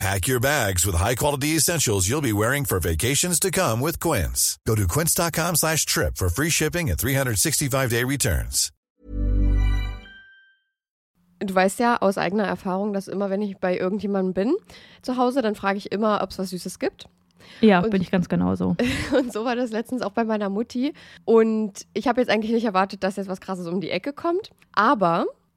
Pack your bags with high-quality essentials you'll be wearing for vacations to come with Quince. Go to quince.com slash trip for free shipping and 365-day returns. Du weißt ja aus eigener Erfahrung, dass immer, wenn ich bei irgendjemandem bin zu Hause, dann frage ich immer, ob es was Süßes gibt. Ja, Und- bin ich ganz genauso. Und so war das letztens auch bei meiner Mutti. Und ich habe jetzt eigentlich nicht erwartet, dass jetzt was Krasses um die Ecke kommt. Aber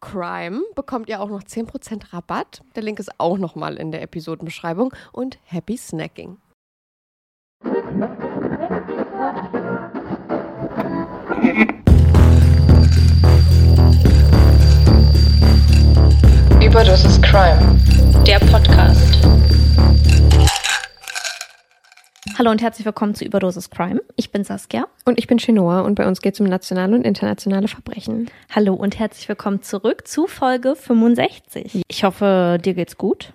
CRIME bekommt ihr auch noch 10% Rabatt. Der Link ist auch nochmal in der Episodenbeschreibung. Und happy snacking. Überdosis Crime, der Podcast. Hallo und herzlich willkommen zu Überdosis Crime. Ich bin Saskia. Und ich bin Chinoa und bei uns geht es um nationale und internationale Verbrechen. Hallo und herzlich willkommen zurück zu Folge 65. Ich hoffe, dir geht's gut.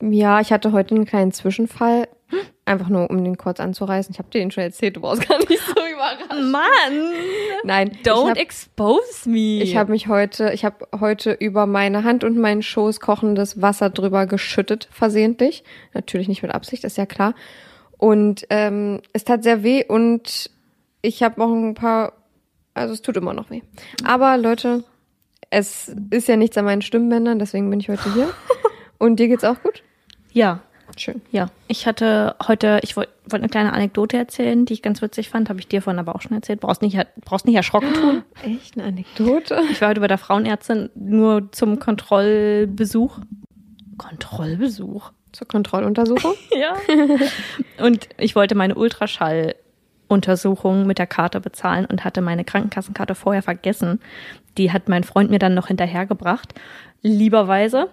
Ja, ich hatte heute einen kleinen Zwischenfall. Einfach nur, um den kurz anzureißen. Ich habe dir den schon erzählt, du brauchst gar nicht so überraschen. Mann! Nein, Don't hab- expose me! Ich habe mich heute, ich habe heute über meine Hand und meinen Schoß kochendes Wasser drüber geschüttet, versehentlich. Natürlich nicht mit Absicht, ist ja klar. Und ähm, es tat sehr weh und ich habe auch ein paar, also es tut immer noch weh. Aber Leute, es ist ja nichts an meinen Stimmbändern, deswegen bin ich heute hier. Und dir geht's auch gut? Ja, Schön. ja. Ich hatte heute, ich wollte wollt eine kleine Anekdote erzählen, die ich ganz witzig fand. Habe ich dir vorhin aber auch schon erzählt. Brauchst nicht, brauchst nicht erschrocken tun. Echt eine Anekdote? Ich war heute bei der Frauenärztin nur zum Kontrollbesuch. Kontrollbesuch? Zur Kontrolluntersuchung? Ja. Und ich wollte meine Untersuchung mit der Karte bezahlen und hatte meine Krankenkassenkarte vorher vergessen. Die hat mein Freund mir dann noch hinterhergebracht, lieberweise.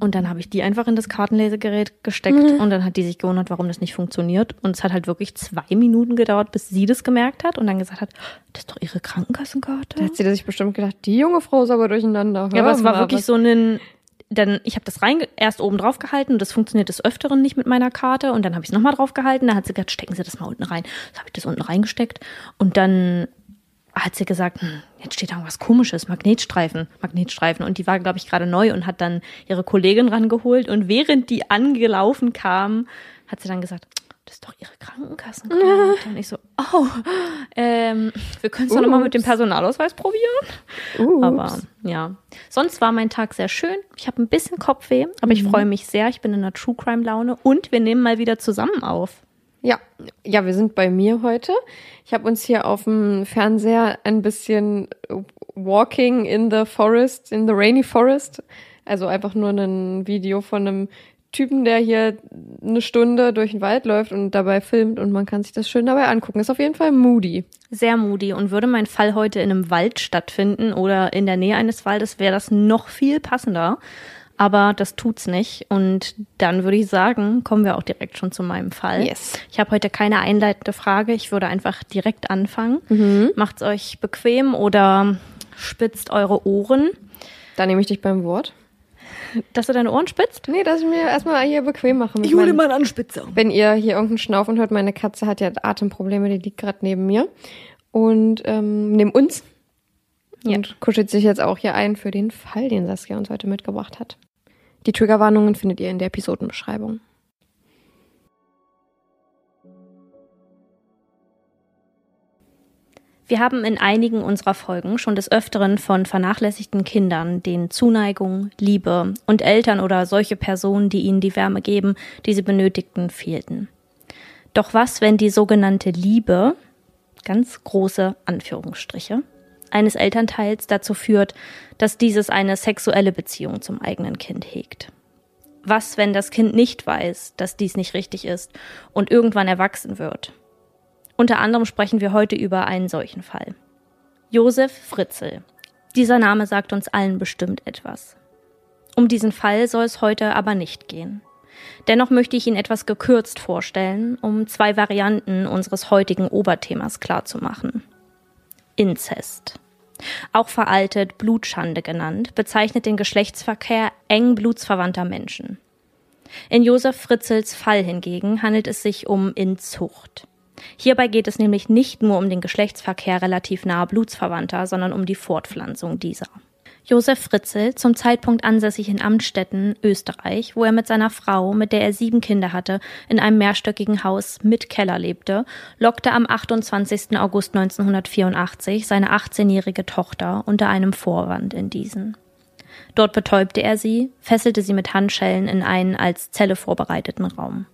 Und dann habe ich die einfach in das Kartenlesegerät gesteckt und dann hat die sich gewundert, warum das nicht funktioniert. Und es hat halt wirklich zwei Minuten gedauert, bis sie das gemerkt hat und dann gesagt hat, das ist doch ihre Krankenkassenkarte. Da hat sie sich bestimmt gedacht, die junge Frau ist aber durcheinander. Ja, aber es war wirklich was- so ein, dann, ich habe das rein, erst oben drauf gehalten und das funktioniert des Öfteren nicht mit meiner Karte und dann habe ich es nochmal drauf gehalten, da hat sie gesagt, stecken Sie das mal unten rein. So habe ich das unten reingesteckt und dann hat sie gesagt, hm, jetzt steht da irgendwas komisches, Magnetstreifen, Magnetstreifen und die war, glaube ich, gerade neu und hat dann ihre Kollegin rangeholt und während die angelaufen kam, hat sie dann gesagt, ist doch ihre Krankenkassenkarte. Und ich so, oh, ähm, wir können es doch nochmal mit dem. Personalausweis probieren. Ups. Aber ja, sonst war mein Tag sehr schön. Ich habe ein bisschen Kopfweh, aber ich freue mich sehr. Ich bin in einer True Crime Laune und wir nehmen mal wieder zusammen auf. Ja, ja, wir sind bei mir heute. Ich habe uns hier auf dem Fernseher ein bisschen Walking in the Forest, in the Rainy Forest. Also einfach nur ein Video von einem Typen, der hier eine Stunde durch den Wald läuft und dabei filmt und man kann sich das schön dabei angucken. Ist auf jeden Fall moody. Sehr moody und würde mein Fall heute in einem Wald stattfinden oder in der Nähe eines Waldes, wäre das noch viel passender. Aber das tut's nicht. Und dann würde ich sagen, kommen wir auch direkt schon zu meinem Fall. Yes. Ich habe heute keine einleitende Frage. Ich würde einfach direkt anfangen. Macht's euch bequem oder spitzt eure Ohren. Da nehme ich dich beim Wort. Dass du deine Ohren spitzt? Nee, dass ich mir erstmal hier bequem mache. mit meinen- mal Anspitzer. Wenn ihr hier irgendeinen Schnaufen hört, meine Katze hat ja Atemprobleme, die liegt gerade neben mir. Und ähm, neben uns. Ja. Und kuschelt sich jetzt auch hier ein für den Fall, den Saskia uns heute mitgebracht hat. Die Triggerwarnungen findet ihr in der Episodenbeschreibung. Wir haben in einigen unserer Folgen schon des Öfteren von vernachlässigten Kindern, denen Zuneigung, Liebe und Eltern oder solche Personen, die ihnen die Wärme geben, die sie benötigten, fehlten. Doch was, wenn die sogenannte Liebe, ganz große Anführungsstriche, eines Elternteils dazu führt, dass dieses eine sexuelle Beziehung zum eigenen Kind hegt? Was, wenn das Kind nicht weiß, dass dies nicht richtig ist und irgendwann erwachsen wird? Unter anderem sprechen wir heute über einen solchen Fall. Josef Fritzl. Dieser Name sagt uns allen bestimmt etwas. Um diesen Fall soll es heute aber nicht gehen. Dennoch möchte ich ihn etwas gekürzt vorstellen, um zwei Varianten unseres heutigen Oberthemas klarzumachen. Inzest. Auch veraltet Blutschande genannt, bezeichnet den Geschlechtsverkehr eng blutsverwandter Menschen. In Josef Fritzels Fall hingegen handelt es sich um Inzucht. Hierbei geht es nämlich nicht nur um den Geschlechtsverkehr relativ nahe Blutsverwandter, sondern um die Fortpflanzung dieser. Josef Fritzl, zum Zeitpunkt ansässig in Amstetten, Österreich, wo er mit seiner Frau, mit der er sieben Kinder hatte, in einem mehrstöckigen Haus mit Keller lebte, lockte am 28. August 1984 seine 18-jährige Tochter unter einem Vorwand in diesen. Dort betäubte er sie, fesselte sie mit Handschellen in einen als Zelle vorbereiteten Raum.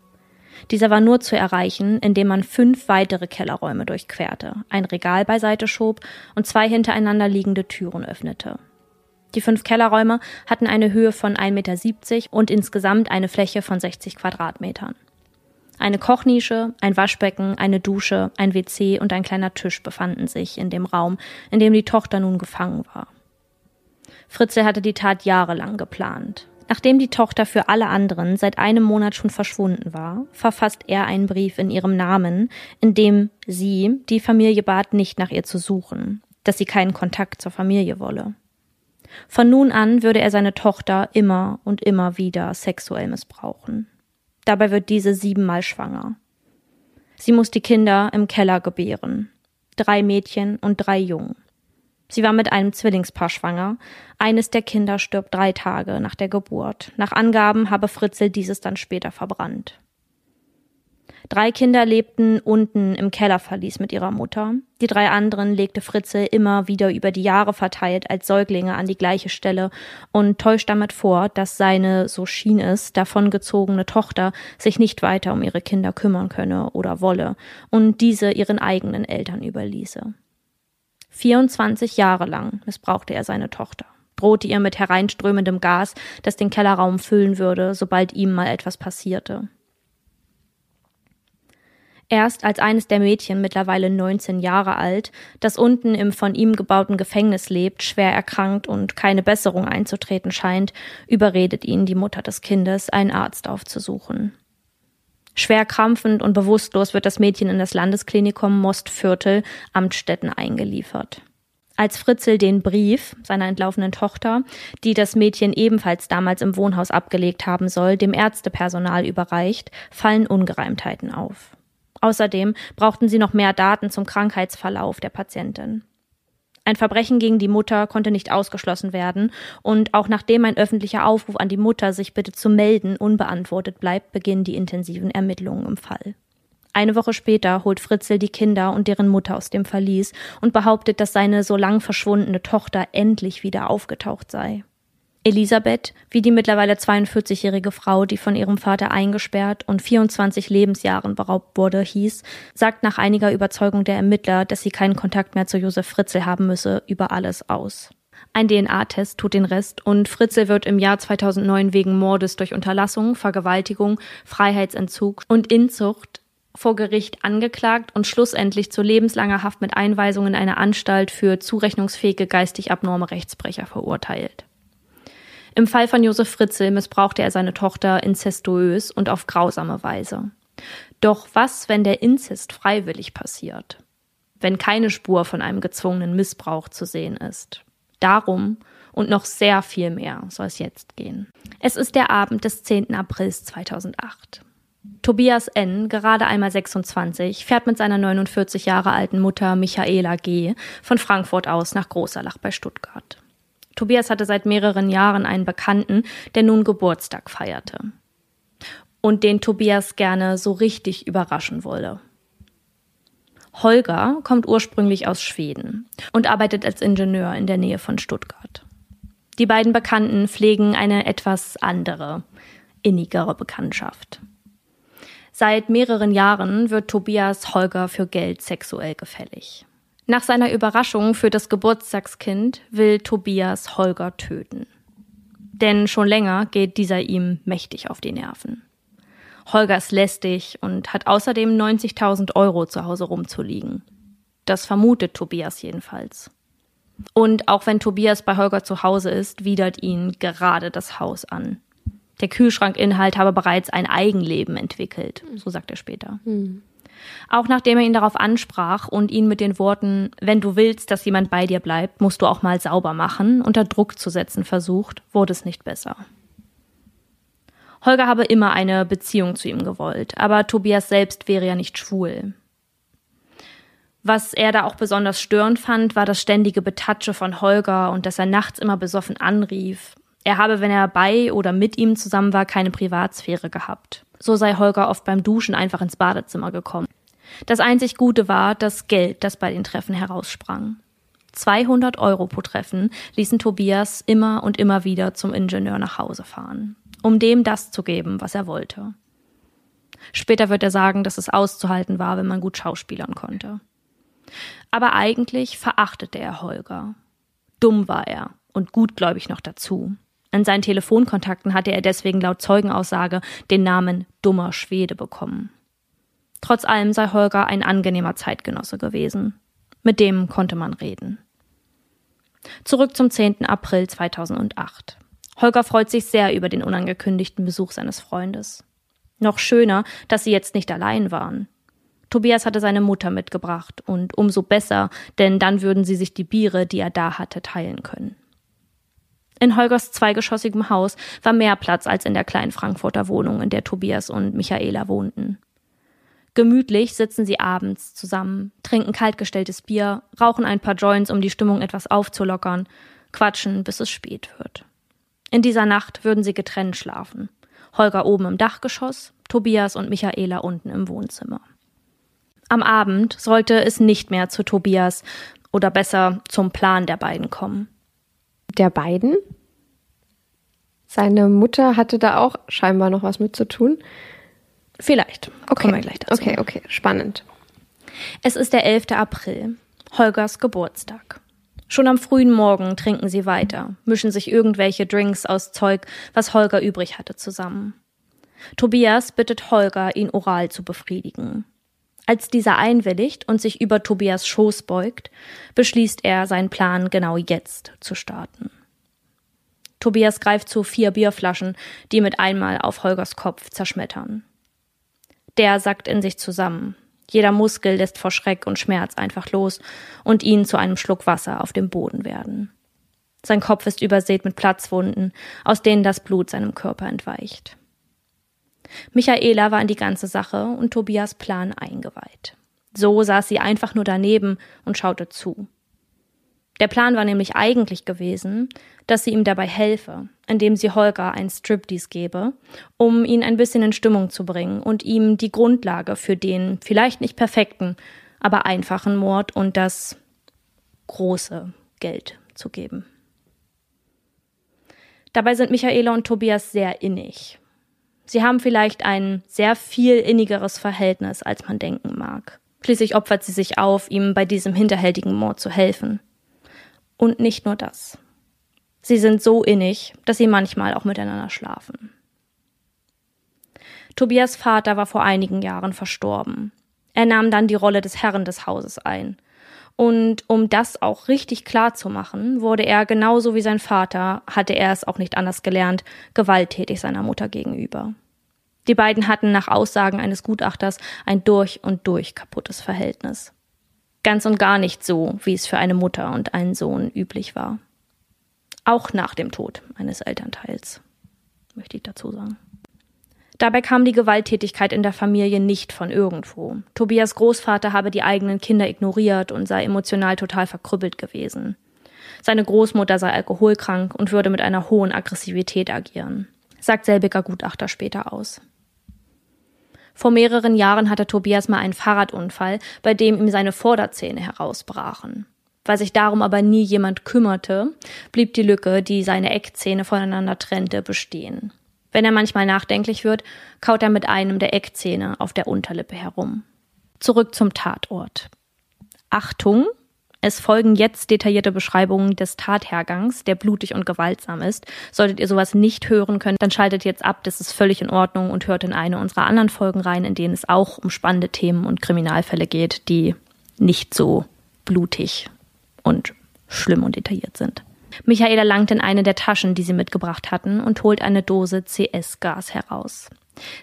Dieser war nur zu erreichen, indem man fünf weitere Kellerräume durchquerte, ein Regal beiseite schob und zwei hintereinander liegende Türen öffnete. Die fünf Kellerräume hatten eine Höhe von 1,70 Meter und insgesamt eine Fläche von 60 Quadratmetern. Eine Kochnische, ein Waschbecken, eine Dusche, ein WC und ein kleiner Tisch befanden sich in dem Raum, in dem die Tochter nun gefangen war. Fritzl hatte die Tat jahrelang geplant. Nachdem die Tochter für alle anderen seit einem Monat schon verschwunden war, verfasst er einen Brief in ihrem Namen, in dem sie die Familie bat, nicht nach ihr zu suchen, dass sie keinen Kontakt zur Familie wolle. Von nun an würde er seine Tochter immer und immer wieder sexuell missbrauchen. Dabei wird diese siebenmal schwanger. Sie muss die Kinder im Keller gebären. Drei Mädchen und drei Jungen. Sie war mit einem Zwillingspaar schwanger. Eines der Kinder stirbt drei Tage nach der Geburt. Nach Angaben habe Fritzl dieses dann später verbrannt. Drei Kinder lebten unten im Kellerverlies mit ihrer Mutter. Die drei anderen legte Fritzl immer wieder über die Jahre verteilt als Säuglinge an die gleiche Stelle und täuscht damit vor, dass seine, so schien es, davongezogene Tochter sich nicht weiter um ihre Kinder kümmern könne oder wolle und diese ihren eigenen Eltern überließe. 24 Jahre lang missbrauchte er seine Tochter, drohte ihr mit hereinströmendem Gas, das den Kellerraum füllen würde, sobald ihm mal etwas passierte. Erst als eines der Mädchen, mittlerweile 19 Jahre alt, das unten im von ihm gebauten Gefängnis lebt, schwer erkrankt und keine Besserung einzutreten scheint, überredet ihn die Mutter des Kindes, einen Arzt aufzusuchen. Schwer krampfend und bewusstlos wird das Mädchen in das Landesklinikum Mostviertel Amtsstetten eingeliefert. Als Fritzel den Brief seiner entlaufenen Tochter, die das Mädchen ebenfalls damals im Wohnhaus abgelegt haben soll, dem Ärztepersonal überreicht, fallen Ungereimtheiten auf. Außerdem brauchten sie noch mehr Daten zum Krankheitsverlauf der Patientin. Ein Verbrechen gegen die Mutter konnte nicht ausgeschlossen werden, und auch nachdem ein öffentlicher Aufruf an die Mutter, sich bitte zu melden, unbeantwortet bleibt, beginnen die intensiven Ermittlungen im Fall. Eine Woche später holt Fritzel die Kinder und deren Mutter aus dem Verlies und behauptet, dass seine so lang verschwundene Tochter endlich wieder aufgetaucht sei. Elisabeth, wie die mittlerweile 42-jährige Frau, die von ihrem Vater eingesperrt und 24 Lebensjahren beraubt wurde, hieß, sagt nach einiger Überzeugung der Ermittler, dass sie keinen Kontakt mehr zu Josef Fritzel haben müsse, über alles aus. Ein DNA-Test tut den Rest und Fritzel wird im Jahr 2009 wegen Mordes durch Unterlassung, Vergewaltigung, Freiheitsentzug und Inzucht vor Gericht angeklagt und schlussendlich zu lebenslanger Haft mit Einweisung in eine Anstalt für zurechnungsfähige geistig abnorme Rechtsbrecher verurteilt. Im Fall von Josef Fritzl missbrauchte er seine Tochter inzestuös und auf grausame Weise. Doch was, wenn der Inzest freiwillig passiert? Wenn keine Spur von einem gezwungenen Missbrauch zu sehen ist? Darum und noch sehr viel mehr soll es jetzt gehen. Es ist der Abend des 10. Aprils 2008. Tobias N., gerade einmal 26, fährt mit seiner 49 Jahre alten Mutter Michaela G. von Frankfurt aus nach Großerlach bei Stuttgart. Tobias hatte seit mehreren Jahren einen Bekannten, der nun Geburtstag feierte. Und den Tobias gerne so richtig überraschen wolle. Holger kommt ursprünglich aus Schweden und arbeitet als Ingenieur in der Nähe von Stuttgart. Die beiden Bekannten pflegen eine etwas andere, innigere Bekanntschaft. Seit mehreren Jahren wird Tobias Holger für Geld sexuell gefällig. Nach seiner Überraschung für das Geburtstagskind will Tobias Holger töten. Denn schon länger geht dieser ihm mächtig auf die Nerven. Holger ist lästig und hat außerdem 90.000 Euro zu Hause rumzuliegen. Das vermutet Tobias jedenfalls. Und auch wenn Tobias bei Holger zu Hause ist, widert ihn gerade das Haus an. Der Kühlschrankinhalt habe bereits ein Eigenleben entwickelt, so sagt er später. Mhm. Auch nachdem er ihn darauf ansprach und ihn mit den Worten, wenn du willst, dass jemand bei dir bleibt, musst du auch mal sauber machen, unter Druck zu setzen versucht, wurde es nicht besser. Holger habe immer eine Beziehung zu ihm gewollt, aber Tobias selbst wäre ja nicht schwul. Was er da auch besonders störend fand, war das ständige Betatsche von Holger und dass er nachts immer besoffen anrief. Er habe, wenn er bei oder mit ihm zusammen war, keine Privatsphäre gehabt. So sei Holger oft beim Duschen einfach ins Badezimmer gekommen. Das einzig Gute war das Geld, das bei den Treffen heraussprang. 200 Euro pro Treffen ließen Tobias immer und immer wieder zum Ingenieur nach Hause fahren, um dem das zu geben, was er wollte. Später wird er sagen, dass es auszuhalten war, wenn man gut schauspielern konnte. Aber eigentlich verachtete er Holger. Dumm war er und gutgläubig noch dazu. An seinen Telefonkontakten hatte er deswegen laut Zeugenaussage den Namen dummer Schwede bekommen. Trotz allem sei Holger ein angenehmer Zeitgenosse gewesen. Mit dem konnte man reden. Zurück zum 10. April 2008. Holger freut sich sehr über den unangekündigten Besuch seines Freundes. Noch schöner, dass sie jetzt nicht allein waren. Tobias hatte seine Mutter mitgebracht und umso besser, denn dann würden sie sich die Biere, die er da hatte, teilen können. In Holgers zweigeschossigem Haus war mehr Platz als in der kleinen Frankfurter Wohnung, in der Tobias und Michaela wohnten. Gemütlich sitzen sie abends zusammen, trinken kaltgestelltes Bier, rauchen ein paar Joints, um die Stimmung etwas aufzulockern, quatschen, bis es spät wird. In dieser Nacht würden sie getrennt schlafen. Holger oben im Dachgeschoss, Tobias und Michaela unten im Wohnzimmer. Am Abend sollte es nicht mehr zu Tobias oder besser zum Plan der beiden kommen der beiden. Seine Mutter hatte da auch scheinbar noch was mit zu tun. Vielleicht. Okay. Kommen wir gleich dazu. Okay, okay, spannend. Es ist der 11. April, Holgers Geburtstag. Schon am frühen Morgen trinken sie weiter, mischen sich irgendwelche Drinks aus Zeug, was Holger übrig hatte, zusammen. Tobias bittet Holger, ihn oral zu befriedigen. Als dieser einwilligt und sich über Tobias Schoß beugt, beschließt er, seinen Plan genau jetzt zu starten. Tobias greift zu vier Bierflaschen, die mit einmal auf Holgers Kopf zerschmettern. Der sackt in sich zusammen. Jeder Muskel lässt vor Schreck und Schmerz einfach los und ihn zu einem Schluck Wasser auf dem Boden werden. Sein Kopf ist übersät mit Platzwunden, aus denen das Blut seinem Körper entweicht. Michaela war in die ganze Sache und Tobias Plan eingeweiht. So saß sie einfach nur daneben und schaute zu. Der Plan war nämlich eigentlich gewesen, dass sie ihm dabei helfe, indem sie Holger ein Striptease gebe, um ihn ein bisschen in Stimmung zu bringen und ihm die Grundlage für den vielleicht nicht perfekten, aber einfachen Mord und das große Geld zu geben. Dabei sind Michaela und Tobias sehr innig. Sie haben vielleicht ein sehr viel innigeres Verhältnis, als man denken mag. Schließlich opfert sie sich auf, ihm bei diesem hinterhältigen Mord zu helfen. Und nicht nur das. Sie sind so innig, dass sie manchmal auch miteinander schlafen. Tobias Vater war vor einigen Jahren verstorben. Er nahm dann die Rolle des Herren des Hauses ein. Und um das auch richtig klar zu machen, wurde er genauso wie sein Vater, hatte er es auch nicht anders gelernt, gewalttätig seiner Mutter gegenüber. Die beiden hatten nach Aussagen eines Gutachters ein durch und durch kaputtes Verhältnis. Ganz und gar nicht so, wie es für eine Mutter und einen Sohn üblich war. Auch nach dem Tod eines Elternteils, möchte ich dazu sagen. Dabei kam die Gewalttätigkeit in der Familie nicht von irgendwo. Tobias Großvater habe die eigenen Kinder ignoriert und sei emotional total verkrüppelt gewesen. Seine Großmutter sei alkoholkrank und würde mit einer hohen Aggressivität agieren, sagt selbiger Gutachter später aus. Vor mehreren Jahren hatte Tobias mal einen Fahrradunfall, bei dem ihm seine Vorderzähne herausbrachen. Weil sich darum aber nie jemand kümmerte, blieb die Lücke, die seine Eckzähne voneinander trennte, bestehen. Wenn er manchmal nachdenklich wird, kaut er mit einem der Eckzähne auf der Unterlippe herum. Zurück zum Tatort. Achtung, es folgen jetzt detaillierte Beschreibungen des Tathergangs, der blutig und gewaltsam ist. Solltet ihr sowas nicht hören können, dann schaltet jetzt ab, das ist völlig in Ordnung und hört in eine unserer anderen Folgen rein, in denen es auch um spannende Themen und Kriminalfälle geht, die nicht so blutig und schlimm und detailliert sind. Michaela langt in eine der Taschen, die sie mitgebracht hatten, und holt eine Dose CS-Gas heraus.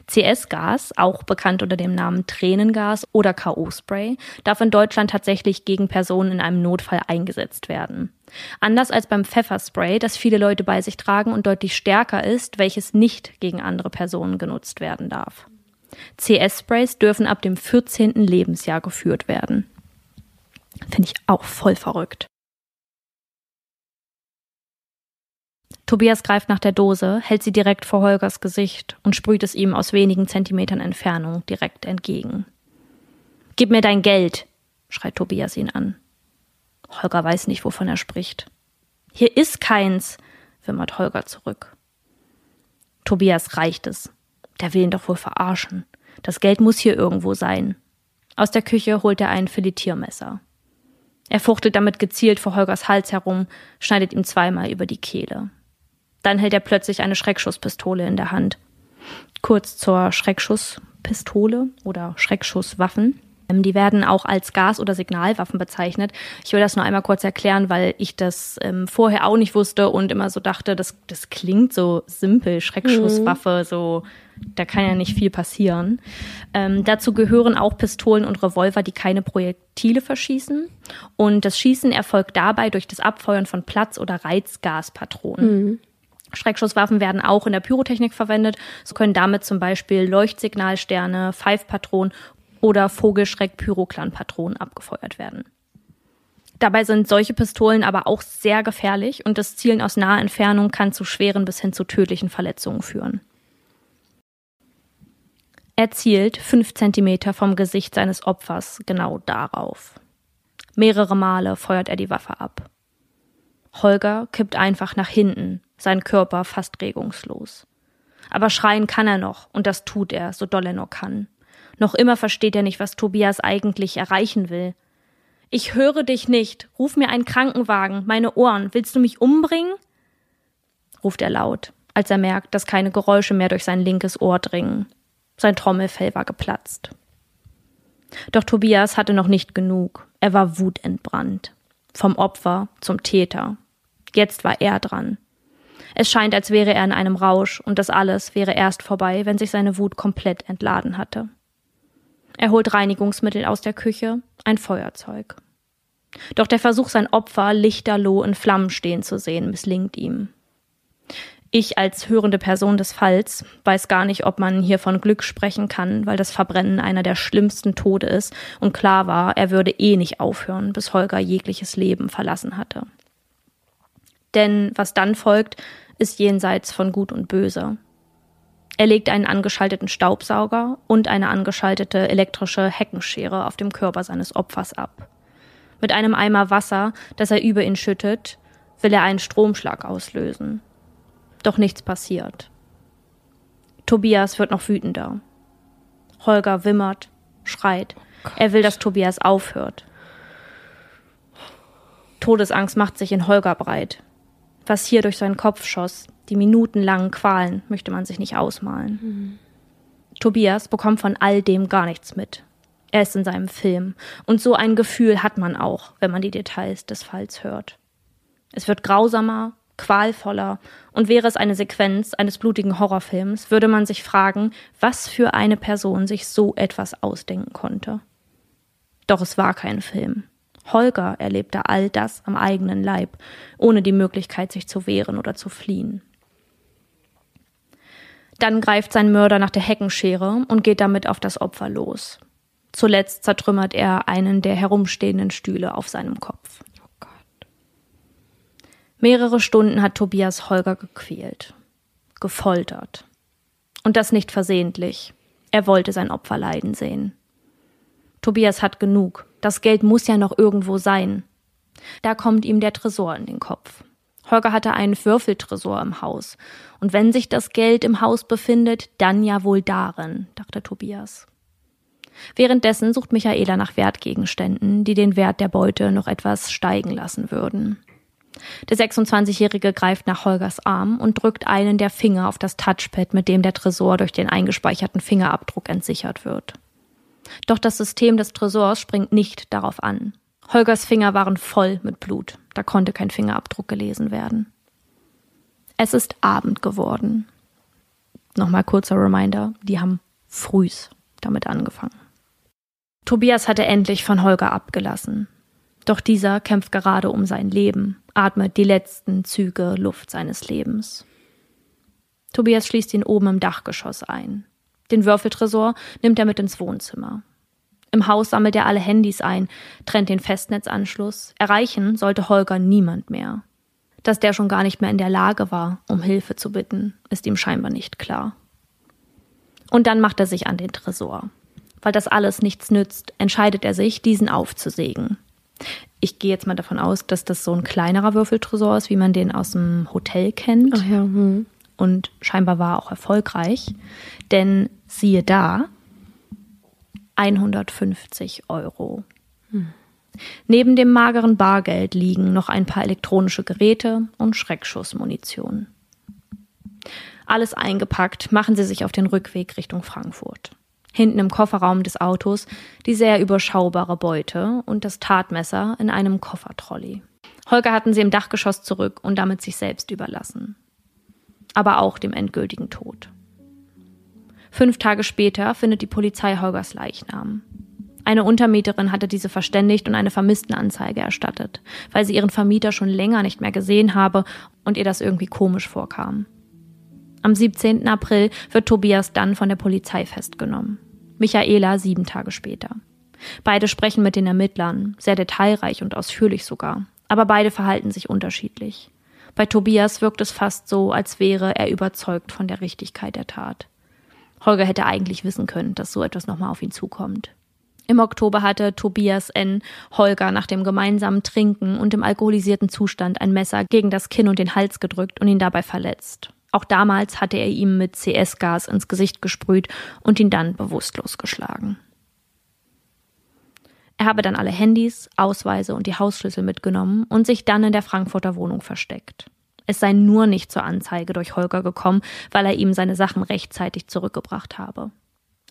CS-Gas, auch bekannt unter dem Namen Tränengas oder K.O.-Spray, darf in Deutschland tatsächlich gegen Personen in einem Notfall eingesetzt werden. Anders als beim Pfefferspray, das viele Leute bei sich tragen und deutlich stärker ist, welches nicht gegen andere Personen genutzt werden darf. CS-Sprays dürfen ab dem 14. Lebensjahr geführt werden. Finde ich auch voll verrückt. Tobias greift nach der Dose, hält sie direkt vor Holgers Gesicht und sprüht es ihm aus wenigen Zentimetern Entfernung direkt entgegen. Gib mir dein Geld, schreit Tobias ihn an. Holger weiß nicht, wovon er spricht. Hier ist keins, wimmert Holger zurück. Tobias reicht es. Der will ihn doch wohl verarschen. Das Geld muss hier irgendwo sein. Aus der Küche holt er ein Filetiermesser. Er fuchtelt damit gezielt vor Holgers Hals herum, schneidet ihm zweimal über die Kehle. Dann hält er plötzlich eine Schreckschusspistole in der Hand. Kurz zur Schreckschusspistole oder Schreckschusswaffen. Ähm, die werden auch als Gas- oder Signalwaffen bezeichnet. Ich will das nur einmal kurz erklären, weil ich das ähm, vorher auch nicht wusste und immer so dachte, das, das klingt so simpel, Schreckschusswaffe, mhm. so da kann ja nicht viel passieren. Ähm, dazu gehören auch Pistolen und Revolver, die keine Projektile verschießen. Und das Schießen erfolgt dabei durch das Abfeuern von Platz- oder Reizgaspatronen. Mhm. Schreckschusswaffen werden auch in der Pyrotechnik verwendet. So können damit zum Beispiel Leuchtsignalsterne, Pfeifpatronen oder Vogelschreck-Pyroklan-Patronen abgefeuert werden. Dabei sind solche Pistolen aber auch sehr gefährlich und das Zielen aus naher Entfernung kann zu schweren bis hin zu tödlichen Verletzungen führen. Er zielt fünf Zentimeter vom Gesicht seines Opfers genau darauf. Mehrere Male feuert er die Waffe ab. Holger kippt einfach nach hinten, sein Körper fast regungslos. Aber schreien kann er noch, und das tut er, so doll er nur kann. Noch immer versteht er nicht, was Tobias eigentlich erreichen will. Ich höre dich nicht. Ruf mir einen Krankenwagen. Meine Ohren. Willst du mich umbringen? ruft er laut, als er merkt, dass keine Geräusche mehr durch sein linkes Ohr dringen. Sein Trommelfell war geplatzt. Doch Tobias hatte noch nicht genug. Er war wutentbrannt. Vom Opfer zum Täter. Jetzt war er dran. Es scheint, als wäre er in einem Rausch, und das alles wäre erst vorbei, wenn sich seine Wut komplett entladen hatte. Er holt Reinigungsmittel aus der Küche, ein Feuerzeug. Doch der Versuch, sein Opfer lichterloh in Flammen stehen zu sehen, misslingt ihm. Ich als hörende Person des Falls weiß gar nicht, ob man hier von Glück sprechen kann, weil das Verbrennen einer der schlimmsten Tode ist und klar war, er würde eh nicht aufhören, bis Holger jegliches Leben verlassen hatte. Denn was dann folgt, ist jenseits von Gut und Böse. Er legt einen angeschalteten Staubsauger und eine angeschaltete elektrische Heckenschere auf dem Körper seines Opfers ab. Mit einem Eimer Wasser, das er über ihn schüttet, will er einen Stromschlag auslösen. Doch nichts passiert. Tobias wird noch wütender. Holger wimmert, schreit. Er will, dass Tobias aufhört. Todesangst macht sich in Holger breit. Was hier durch seinen Kopf schoss, die minutenlangen Qualen, möchte man sich nicht ausmalen. Mhm. Tobias bekommt von all dem gar nichts mit. Er ist in seinem Film. Und so ein Gefühl hat man auch, wenn man die Details des Falls hört. Es wird grausamer, qualvoller, und wäre es eine Sequenz eines blutigen Horrorfilms, würde man sich fragen, was für eine Person sich so etwas ausdenken konnte. Doch es war kein Film. Holger erlebte all das am eigenen Leib, ohne die Möglichkeit, sich zu wehren oder zu fliehen. Dann greift sein Mörder nach der Heckenschere und geht damit auf das Opfer los. Zuletzt zertrümmert er einen der herumstehenden Stühle auf seinem Kopf. Oh Mehrere Stunden hat Tobias Holger gequält, gefoltert. Und das nicht versehentlich. Er wollte sein Opfer leiden sehen. Tobias hat genug. Das Geld muss ja noch irgendwo sein. Da kommt ihm der Tresor in den Kopf. Holger hatte einen Würfeltresor im Haus. Und wenn sich das Geld im Haus befindet, dann ja wohl darin, dachte Tobias. Währenddessen sucht Michaela nach Wertgegenständen, die den Wert der Beute noch etwas steigen lassen würden. Der 26-Jährige greift nach Holgers Arm und drückt einen der Finger auf das Touchpad, mit dem der Tresor durch den eingespeicherten Fingerabdruck entsichert wird. Doch das System des Tresors springt nicht darauf an. Holgers Finger waren voll mit Blut, da konnte kein Fingerabdruck gelesen werden. Es ist Abend geworden. Nochmal kurzer Reminder, die haben frühs damit angefangen. Tobias hatte endlich von Holger abgelassen. Doch dieser kämpft gerade um sein Leben, atmet die letzten Züge Luft seines Lebens. Tobias schließt ihn oben im Dachgeschoss ein. Den Würfeltresor nimmt er mit ins Wohnzimmer. Im Haus sammelt er alle Handys ein, trennt den Festnetzanschluss. Erreichen sollte Holger niemand mehr. Dass der schon gar nicht mehr in der Lage war, um Hilfe zu bitten, ist ihm scheinbar nicht klar. Und dann macht er sich an den Tresor. Weil das alles nichts nützt, entscheidet er sich, diesen aufzusägen. Ich gehe jetzt mal davon aus, dass das so ein kleinerer Würfeltresor ist, wie man den aus dem Hotel kennt. Ach ja, hm und scheinbar war auch erfolgreich, denn siehe da, 150 Euro. Hm. Neben dem mageren Bargeld liegen noch ein paar elektronische Geräte und Schreckschussmunition. Alles eingepackt, machen sie sich auf den Rückweg Richtung Frankfurt. Hinten im Kofferraum des Autos die sehr überschaubare Beute und das Tatmesser in einem Koffertrolley. Holger hatten sie im Dachgeschoss zurück und damit sich selbst überlassen aber auch dem endgültigen Tod. Fünf Tage später findet die Polizei Holgers Leichnam. Eine Untermieterin hatte diese verständigt und eine Vermisstenanzeige erstattet, weil sie ihren Vermieter schon länger nicht mehr gesehen habe und ihr das irgendwie komisch vorkam. Am 17. April wird Tobias dann von der Polizei festgenommen. Michaela sieben Tage später. Beide sprechen mit den Ermittlern, sehr detailreich und ausführlich sogar, aber beide verhalten sich unterschiedlich. Bei Tobias wirkt es fast so, als wäre er überzeugt von der Richtigkeit der Tat. Holger hätte eigentlich wissen können, dass so etwas nochmal auf ihn zukommt. Im Oktober hatte Tobias N. Holger nach dem gemeinsamen Trinken und im alkoholisierten Zustand ein Messer gegen das Kinn und den Hals gedrückt und ihn dabei verletzt. Auch damals hatte er ihm mit CS-Gas ins Gesicht gesprüht und ihn dann bewusstlos geschlagen. Er habe dann alle Handys, Ausweise und die Hausschlüssel mitgenommen und sich dann in der Frankfurter Wohnung versteckt. Es sei nur nicht zur Anzeige durch Holger gekommen, weil er ihm seine Sachen rechtzeitig zurückgebracht habe.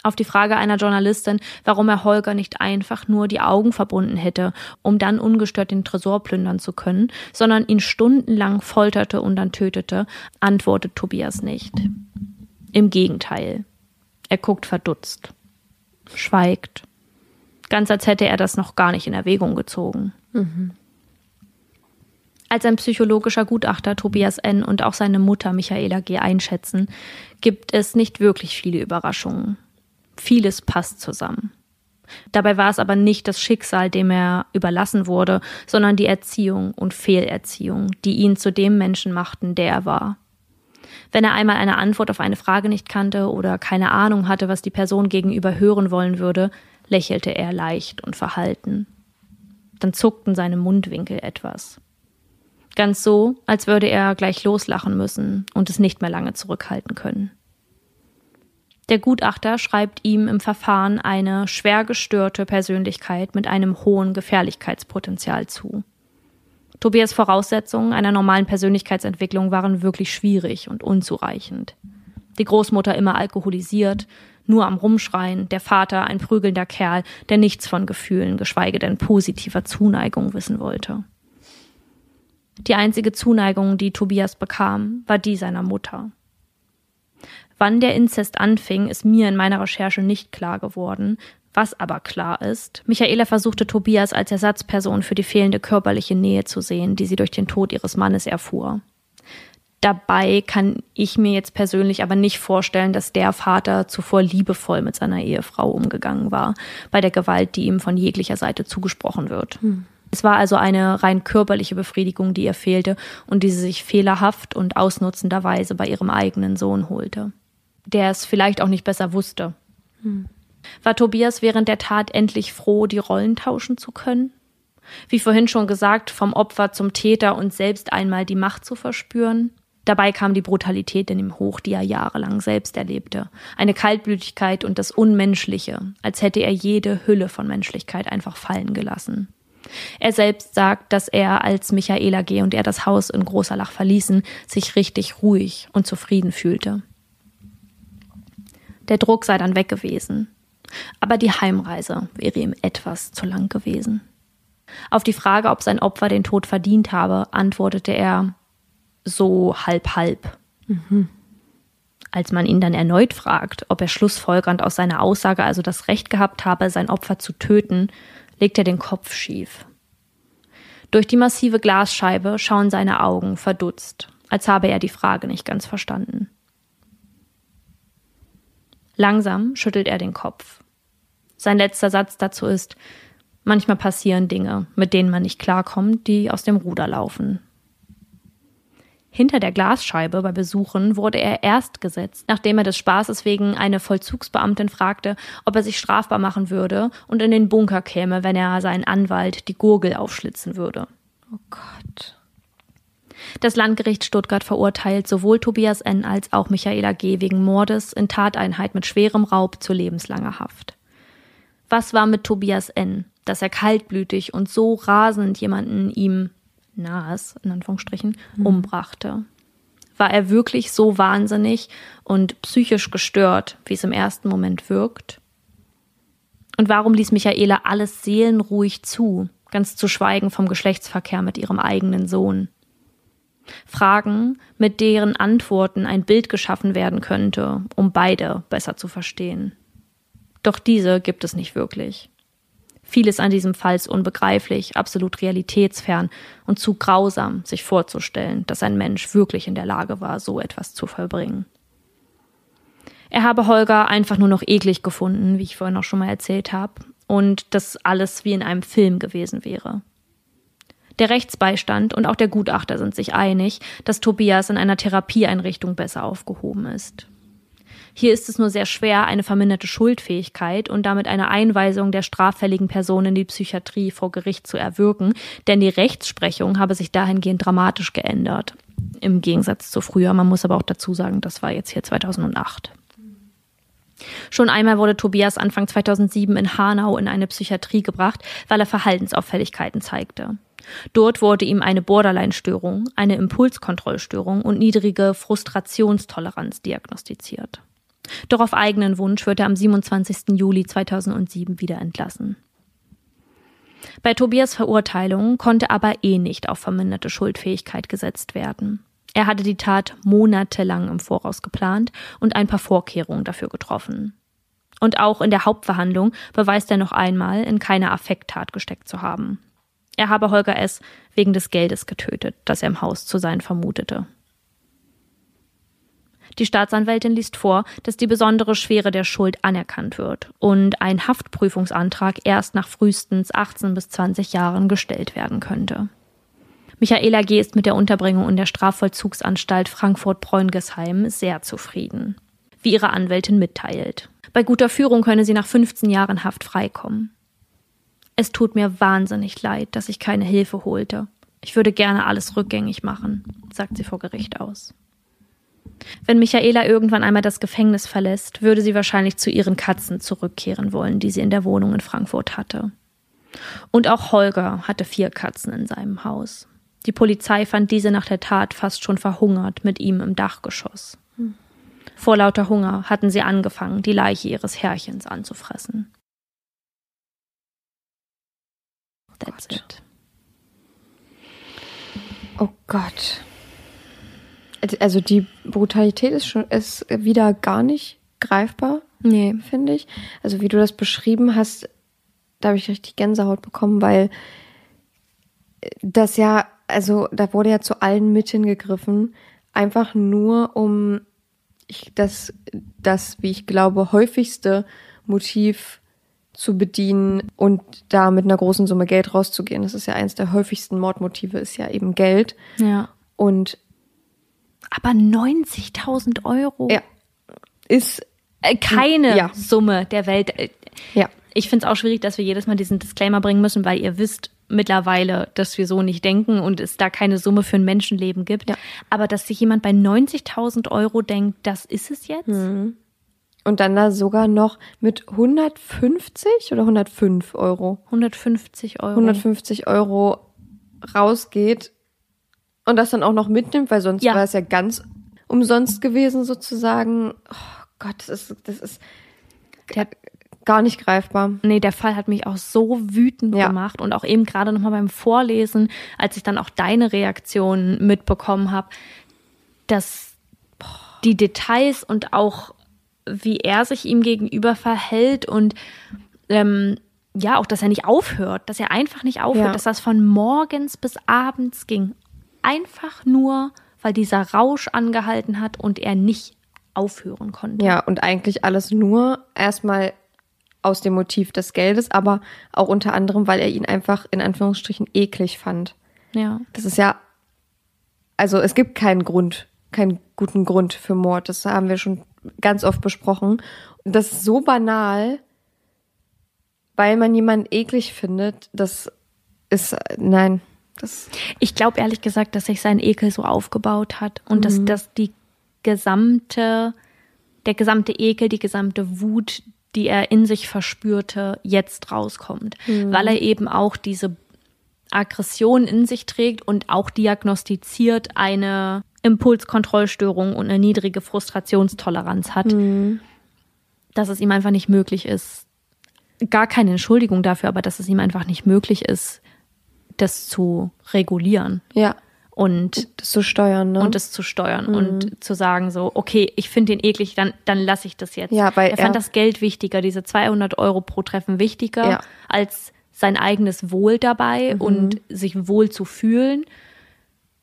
Auf die Frage einer Journalistin, warum er Holger nicht einfach nur die Augen verbunden hätte, um dann ungestört den Tresor plündern zu können, sondern ihn stundenlang folterte und dann tötete, antwortet Tobias nicht. Im Gegenteil. Er guckt verdutzt, schweigt, ganz als hätte er das noch gar nicht in Erwägung gezogen. Mhm. Als ein psychologischer Gutachter Tobias N. und auch seine Mutter Michaela G. einschätzen, gibt es nicht wirklich viele Überraschungen. Vieles passt zusammen. Dabei war es aber nicht das Schicksal, dem er überlassen wurde, sondern die Erziehung und Fehlerziehung, die ihn zu dem Menschen machten, der er war. Wenn er einmal eine Antwort auf eine Frage nicht kannte oder keine Ahnung hatte, was die Person gegenüber hören wollen würde, lächelte er leicht und verhalten. Dann zuckten seine Mundwinkel etwas. Ganz so, als würde er gleich loslachen müssen und es nicht mehr lange zurückhalten können. Der Gutachter schreibt ihm im Verfahren eine schwer gestörte Persönlichkeit mit einem hohen Gefährlichkeitspotenzial zu. Tobias Voraussetzungen einer normalen Persönlichkeitsentwicklung waren wirklich schwierig und unzureichend. Die Großmutter immer alkoholisiert, nur am Rumschreien, der Vater ein prügelnder Kerl, der nichts von Gefühlen, geschweige denn positiver Zuneigung wissen wollte. Die einzige Zuneigung, die Tobias bekam, war die seiner Mutter. Wann der Inzest anfing, ist mir in meiner Recherche nicht klar geworden. Was aber klar ist, Michaela versuchte Tobias als Ersatzperson für die fehlende körperliche Nähe zu sehen, die sie durch den Tod ihres Mannes erfuhr. Dabei kann ich mir jetzt persönlich aber nicht vorstellen, dass der Vater zuvor liebevoll mit seiner Ehefrau umgegangen war, bei der Gewalt, die ihm von jeglicher Seite zugesprochen wird. Hm. Es war also eine rein körperliche Befriedigung, die ihr fehlte und die sie sich fehlerhaft und ausnutzenderweise bei ihrem eigenen Sohn holte der es vielleicht auch nicht besser wusste. Hm. War Tobias während der Tat endlich froh, die Rollen tauschen zu können? Wie vorhin schon gesagt, vom Opfer zum Täter und selbst einmal die Macht zu verspüren? Dabei kam die Brutalität in ihm hoch, die er jahrelang selbst erlebte. Eine Kaltblütigkeit und das Unmenschliche, als hätte er jede Hülle von Menschlichkeit einfach fallen gelassen. Er selbst sagt, dass er, als Michaela G. und er das Haus in Großer Lach verließen, sich richtig ruhig und zufrieden fühlte. Der Druck sei dann weg gewesen. Aber die Heimreise wäre ihm etwas zu lang gewesen. Auf die Frage, ob sein Opfer den Tod verdient habe, antwortete er so halb halb. Mhm. Als man ihn dann erneut fragt, ob er schlussfolgernd aus seiner Aussage also das Recht gehabt habe, sein Opfer zu töten, legt er den Kopf schief. Durch die massive Glasscheibe schauen seine Augen verdutzt, als habe er die Frage nicht ganz verstanden. Langsam schüttelt er den Kopf. Sein letzter Satz dazu ist, manchmal passieren Dinge, mit denen man nicht klarkommt, die aus dem Ruder laufen. Hinter der Glasscheibe bei Besuchen wurde er erst gesetzt, nachdem er des Spaßes wegen eine Vollzugsbeamtin fragte, ob er sich strafbar machen würde und in den Bunker käme, wenn er seinen Anwalt die Gurgel aufschlitzen würde. Oh Gott. Das Landgericht Stuttgart verurteilt sowohl Tobias N. als auch Michaela G. wegen Mordes in Tateinheit mit schwerem Raub zu lebenslanger Haft. Was war mit Tobias N., dass er kaltblütig und so rasend jemanden ihm nahes, in Anführungsstrichen, mhm. umbrachte? War er wirklich so wahnsinnig und psychisch gestört, wie es im ersten Moment wirkt? Und warum ließ Michaela alles seelenruhig zu, ganz zu schweigen vom Geschlechtsverkehr mit ihrem eigenen Sohn? Fragen, mit deren Antworten ein Bild geschaffen werden könnte, um beide besser zu verstehen. Doch diese gibt es nicht wirklich. Vieles an diesem Fall ist unbegreiflich, absolut realitätsfern und zu grausam, sich vorzustellen, dass ein Mensch wirklich in der Lage war, so etwas zu vollbringen. Er habe Holger einfach nur noch eklig gefunden, wie ich vorhin auch schon mal erzählt habe, und dass alles wie in einem Film gewesen wäre. Der Rechtsbeistand und auch der Gutachter sind sich einig, dass Tobias in einer Therapieeinrichtung besser aufgehoben ist. Hier ist es nur sehr schwer, eine verminderte Schuldfähigkeit und damit eine Einweisung der straffälligen Person in die Psychiatrie vor Gericht zu erwirken, denn die Rechtsprechung habe sich dahingehend dramatisch geändert. Im Gegensatz zu früher. Man muss aber auch dazu sagen, das war jetzt hier 2008. Schon einmal wurde Tobias Anfang 2007 in Hanau in eine Psychiatrie gebracht, weil er Verhaltensauffälligkeiten zeigte. Dort wurde ihm eine Borderline-Störung, eine Impulskontrollstörung und niedrige Frustrationstoleranz diagnostiziert. Doch auf eigenen Wunsch wird er am 27. Juli 2007 wieder entlassen. Bei Tobias Verurteilung konnte aber eh nicht auf verminderte Schuldfähigkeit gesetzt werden. Er hatte die Tat monatelang im Voraus geplant und ein paar Vorkehrungen dafür getroffen. Und auch in der Hauptverhandlung beweist er noch einmal, in keiner Affekttat gesteckt zu haben. Er habe Holger S. wegen des Geldes getötet, das er im Haus zu sein vermutete. Die Staatsanwältin liest vor, dass die besondere Schwere der Schuld anerkannt wird und ein Haftprüfungsantrag erst nach frühestens 18 bis 20 Jahren gestellt werden könnte. Michaela G. ist mit der Unterbringung in der Strafvollzugsanstalt Frankfurt-Bräungesheim sehr zufrieden, wie ihre Anwältin mitteilt. Bei guter Führung könne sie nach 15 Jahren Haft freikommen. Es tut mir wahnsinnig leid, dass ich keine Hilfe holte. Ich würde gerne alles rückgängig machen, sagt sie vor Gericht aus. Wenn Michaela irgendwann einmal das Gefängnis verlässt, würde sie wahrscheinlich zu ihren Katzen zurückkehren wollen, die sie in der Wohnung in Frankfurt hatte. Und auch Holger hatte vier Katzen in seinem Haus. Die Polizei fand diese nach der Tat fast schon verhungert mit ihm im Dachgeschoss. Vor lauter Hunger hatten sie angefangen, die Leiche ihres Herrchens anzufressen. That's it. Oh Gott. Also die Brutalität ist schon ist wieder gar nicht greifbar, Nee. finde ich. Also wie du das beschrieben hast, da habe ich richtig Gänsehaut bekommen, weil das ja, also da wurde ja zu allen Mitteln gegriffen, einfach nur um ich, das, das, wie ich glaube, häufigste Motiv zu bedienen und da mit einer großen Summe Geld rauszugehen. Das ist ja eins der häufigsten Mordmotive, ist ja eben Geld. Ja. Und Aber 90.000 Euro? ja, ist, Äh, Keine Ja. Summe der Welt. Äh, ja, Ich finde es auch schwierig, dass wir jedes Mal diesen Disclaimer bringen müssen, weil ihr wisst mittlerweile, dass wir so nicht denken und es da keine Summe für ein Menschenleben gibt. Ja. Aber dass sich jemand bei 90.000 Euro denkt, das ist es jetzt? und dann da sogar noch mit 150 oder 105 Euro, 150 Euro. 150 Euro rausgeht und das dann auch noch mitnimmt, weil sonst Ja. wäre es ja ganz umsonst gewesen sozusagen. Oh Gott, das ist, das ist Der- gar nicht greifbar. Nee, der Fall hat mich auch so wütend Ja. gemacht und auch eben gerade nochmal beim Vorlesen, als ich dann auch deine Reaktion mitbekommen habe, dass die Details und auch wie er sich ihm gegenüber verhält und ähm, ja, auch, dass er nicht aufhört, dass er einfach nicht aufhört, Ja. dass das von morgens bis abends ging. Einfach nur, weil dieser Rausch angehalten hat und er nicht aufhören konnte. Ja, und eigentlich alles nur erstmal aus dem Motiv des Geldes, aber auch unter anderem, weil er ihn einfach in Anführungsstrichen eklig fand. ja. Das ist ja, also es gibt keinen Grund, keinen guten Grund für Mord. Das haben wir schon ganz oft besprochen. Und das ist so banal, weil man jemanden eklig findet, das ist, nein, das, Ich glaube ehrlich gesagt, dass sich sein Ekel so aufgebaut hat und dass, dass die gesamte, der gesamte Ekel, die gesamte Wut, die er in sich verspürte, jetzt rauskommt. Weil er eben auch diese Aggression in sich trägt und auch diagnostiziert eine Impulskontrollstörung und eine niedrige Frustrationstoleranz hat. Dass es ihm einfach nicht möglich ist, gar keine Entschuldigung dafür, aber dass es ihm einfach nicht möglich ist, das zu regulieren ja, und das zu steuern, ne? und es zu steuern und zu sagen so, okay, ich finde den eklig, dann, dann lasse ich das jetzt. Ja, weil er fand das Geld wichtiger, diese 200 Euro pro Treffen wichtiger Ja. als sein eigenes Wohl dabei und sich wohl zu fühlen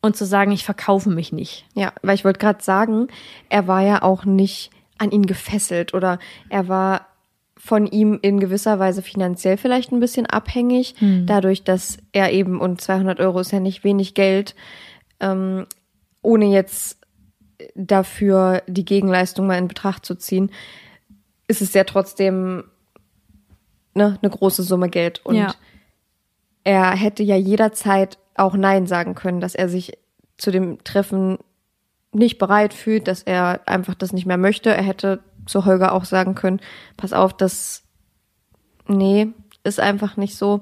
und zu sagen, ich verkaufe mich nicht. Ja, weil ich wollte gerade sagen, er war ja auch nicht an ihn gefesselt oder er war von ihm in gewisser Weise finanziell vielleicht ein bisschen abhängig, dadurch, dass er eben, und 200 Euro ist ja nicht wenig Geld, ähm, ohne jetzt dafür die Gegenleistung mal in Betracht zu ziehen, ist es ja trotzdem ne, eine große Summe Geld. Und Ja. er hätte ja jederzeit auch Nein sagen können, dass er sich zu dem Treffen nicht bereit fühlt, dass er einfach das nicht mehr möchte. Er hätte zu Holger auch sagen können, pass auf, das, nee, ist einfach nicht so.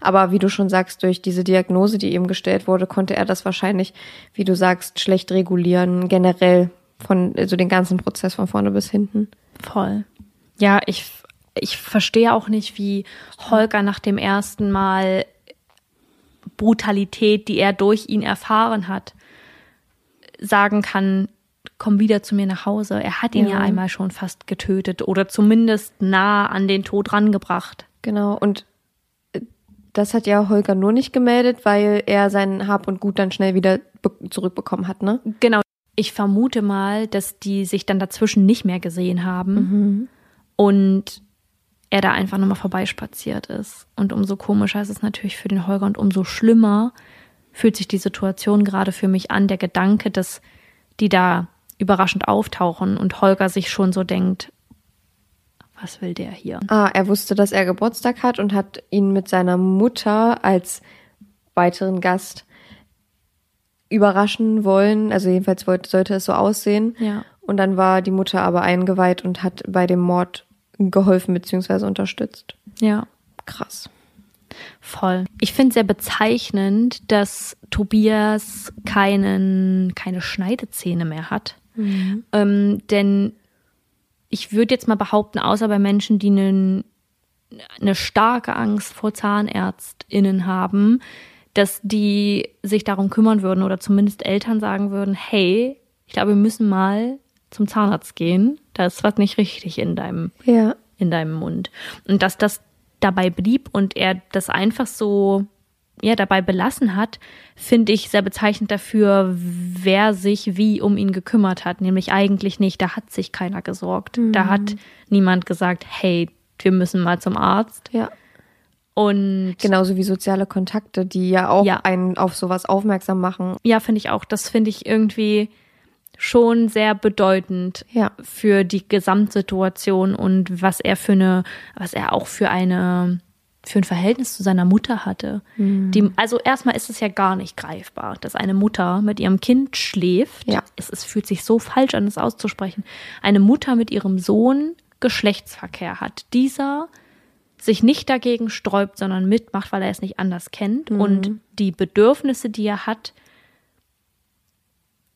Aber wie du schon sagst, durch diese Diagnose, die ihm gestellt wurde, konnte er das wahrscheinlich, wie du sagst, schlecht regulieren, generell von also den ganzen Prozess von vorne bis hinten. Voll. Ja, ich, ich verstehe auch nicht, wie Holger nach dem ersten Mal Brutalität, die er durch ihn erfahren hat, sagen kann, komm wieder zu mir nach Hause. Er hat ihn ja, Ja. einmal schon fast getötet oder zumindest nah an den Tod rangebracht. Genau, und äh, das hat ja Holger nur nicht gemeldet, weil er sein Hab und Gut dann schnell wieder be- zurückbekommen hat, ne? Genau. Ich vermute mal, dass die sich dann dazwischen nicht mehr gesehen haben und er da einfach nochmal vorbeispaziert ist. Und umso komischer ist es natürlich für den Holger und umso schlimmer fühlt sich die Situation gerade für mich an. Der Gedanke, dass die da überraschend auftauchen und Holger sich schon so denkt, was will der hier? Ah, er wusste, dass er Geburtstag hat und hat ihn mit seiner Mutter als weiteren Gast überraschen wollen. Also jedenfalls wollte, sollte es so aussehen. Ja. Und dann war die Mutter aber eingeweiht und hat bei dem Mord geholfen bzw. unterstützt. Ja. Krass. Voll. Ich finde sehr bezeichnend, dass Tobias keinen, keine Schneidezähne mehr hat. Ähm, denn ich würde jetzt mal behaupten, außer bei Menschen, die einen, eine starke Angst vor ZahnärztInnen haben, dass die sich darum kümmern würden oder zumindest Eltern sagen würden, hey, ich glaube, wir müssen mal zum Zahnarzt gehen. Da ist was nicht richtig in deinem Ja. in deinem Mund. Und dass das dabei blieb und er das einfach so ja, dabei belassen hat, finde ich sehr bezeichnend dafür, wer sich wie um ihn gekümmert hat. Nämlich eigentlich nicht, da hat sich keiner gesorgt. Da hat niemand gesagt, hey, wir müssen mal zum Arzt. Ja. Und Genauso wie soziale Kontakte, die ja auch Ja. einen auf sowas aufmerksam machen. ja, finde ich auch, das finde ich irgendwie schon sehr bedeutend Ja. für die Gesamtsituation und was er für eine, was er auch für eine, für ein Verhältnis zu seiner Mutter hatte. Die, also erstmal ist es ja gar nicht greifbar, dass eine Mutter mit ihrem Kind schläft. Ja. Es, es fühlt sich so falsch an, es auszusprechen. Eine Mutter mit ihrem Sohn Geschlechtsverkehr hat. Dieser sich nicht dagegen sträubt, sondern mitmacht, weil er es nicht anders kennt und die Bedürfnisse, die er hat,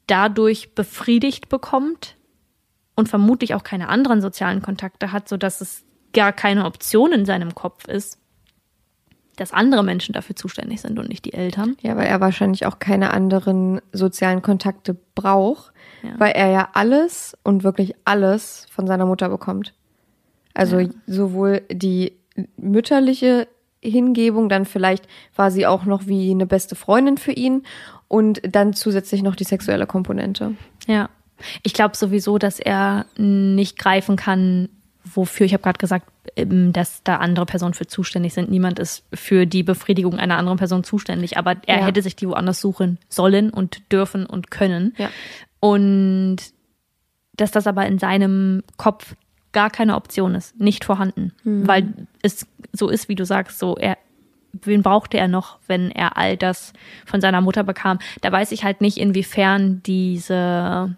dadurch befriedigt bekommt und vermutlich auch keine anderen sozialen Kontakte hat, sodass es gar keine Option in seinem Kopf ist, dass andere Menschen dafür zuständig sind und nicht die Eltern. Ja, weil er wahrscheinlich auch keine anderen sozialen Kontakte braucht, Ja. weil er ja alles und wirklich alles von seiner Mutter bekommt. Also Ja. sowohl die mütterliche Hingebung, dann vielleicht war sie auch noch wie eine beste Freundin für ihn und dann zusätzlich noch die sexuelle Komponente. Ja. Ich glaube sowieso, dass er nicht greifen kann, wofür, ich habe gerade gesagt, dass da andere Personen für zuständig sind. Niemand ist für die Befriedigung einer anderen Person zuständig, aber er Ja. hätte sich die woanders suchen sollen und dürfen und können. Ja. Und dass das aber in seinem Kopf gar keine Option ist, nicht vorhanden, weil es so ist, wie du sagst, so er wen brauchte er noch, wenn er all das von seiner Mutter bekam? Da weiß ich halt nicht, inwiefern diese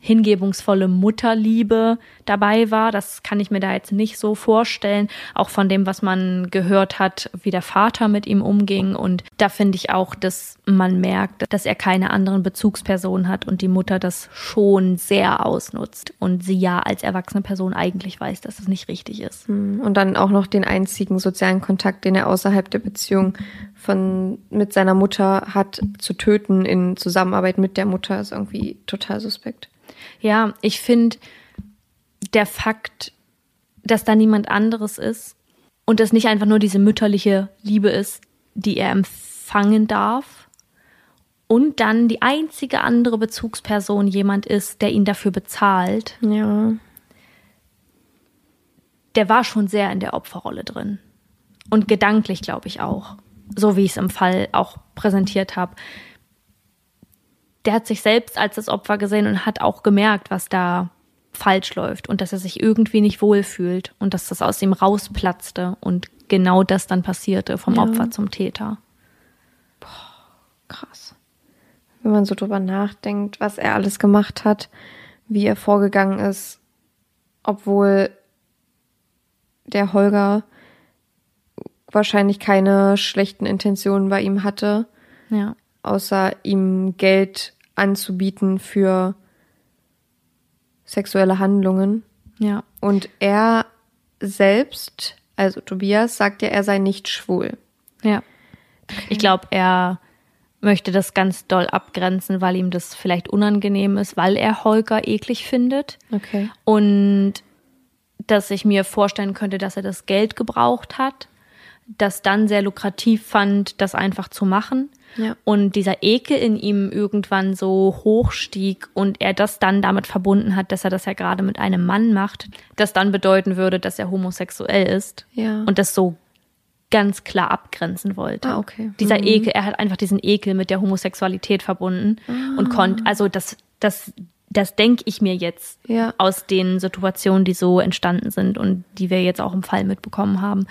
hingebungsvolle Mutterliebe dabei war. Das kann ich mir da jetzt nicht so vorstellen. Auch von dem, was man gehört hat, wie der Vater mit ihm umging. Und da finde ich auch, dass man merkt, dass er keine anderen Bezugspersonen hat und die Mutter das schon sehr ausnutzt. Und sie ja als erwachsene Person eigentlich weiß, dass es nicht richtig ist. Und dann auch noch den einzigen sozialen Kontakt, den er außerhalb der Beziehung von mit seiner Mutter hat, zu töten in Zusammenarbeit mit der Mutter, ist irgendwie total suspekt. Ja, ich finde, der Fakt, dass da niemand anderes ist und dass nicht einfach nur diese mütterliche Liebe ist, die er empfangen darf und dann die einzige andere Bezugsperson jemand ist, der ihn dafür bezahlt, Ja. der war schon sehr in der Opferrolle drin. Und gedanklich, glaube ich, auch. So wie ich es im Fall auch präsentiert habe. Der hat sich selbst als das Opfer gesehen und hat auch gemerkt, was da falsch läuft und dass er sich irgendwie nicht wohlfühlt und dass das aus ihm rausplatzte und genau das dann passierte, vom Ja. Opfer zum Täter. Krass. Wenn man so drüber nachdenkt, was er alles gemacht hat, wie er vorgegangen ist, obwohl der Holger wahrscheinlich keine schlechten Intentionen bei ihm hatte, Ja. außer ihm Geld anzubieten für sexuelle Handlungen. Ja. Und er selbst, also Tobias, sagt ja, er sei nicht schwul. Ja. Ich glaube, er möchte das ganz doll abgrenzen, weil ihm das vielleicht unangenehm ist, weil er Holger eklig findet. Okay. Und dass ich mir vorstellen könnte, dass er das Geld gebraucht hat, das dann sehr lukrativ fand, das einfach zu machen. Ja. Und dieser Ekel in ihm irgendwann so hochstieg und er das dann damit verbunden hat, dass er das ja gerade mit einem Mann macht, das dann bedeuten würde, dass er homosexuell ist. Ja. Und das so ganz klar abgrenzen wollte. Ah, okay. Dieser Mhm. Ekel, er hat einfach diesen Ekel mit der Homosexualität verbunden Ah. und konnte, also das, das, das denke ich mir jetzt Ja. aus den Situationen, die so entstanden sind und die wir jetzt auch im Fall mitbekommen haben.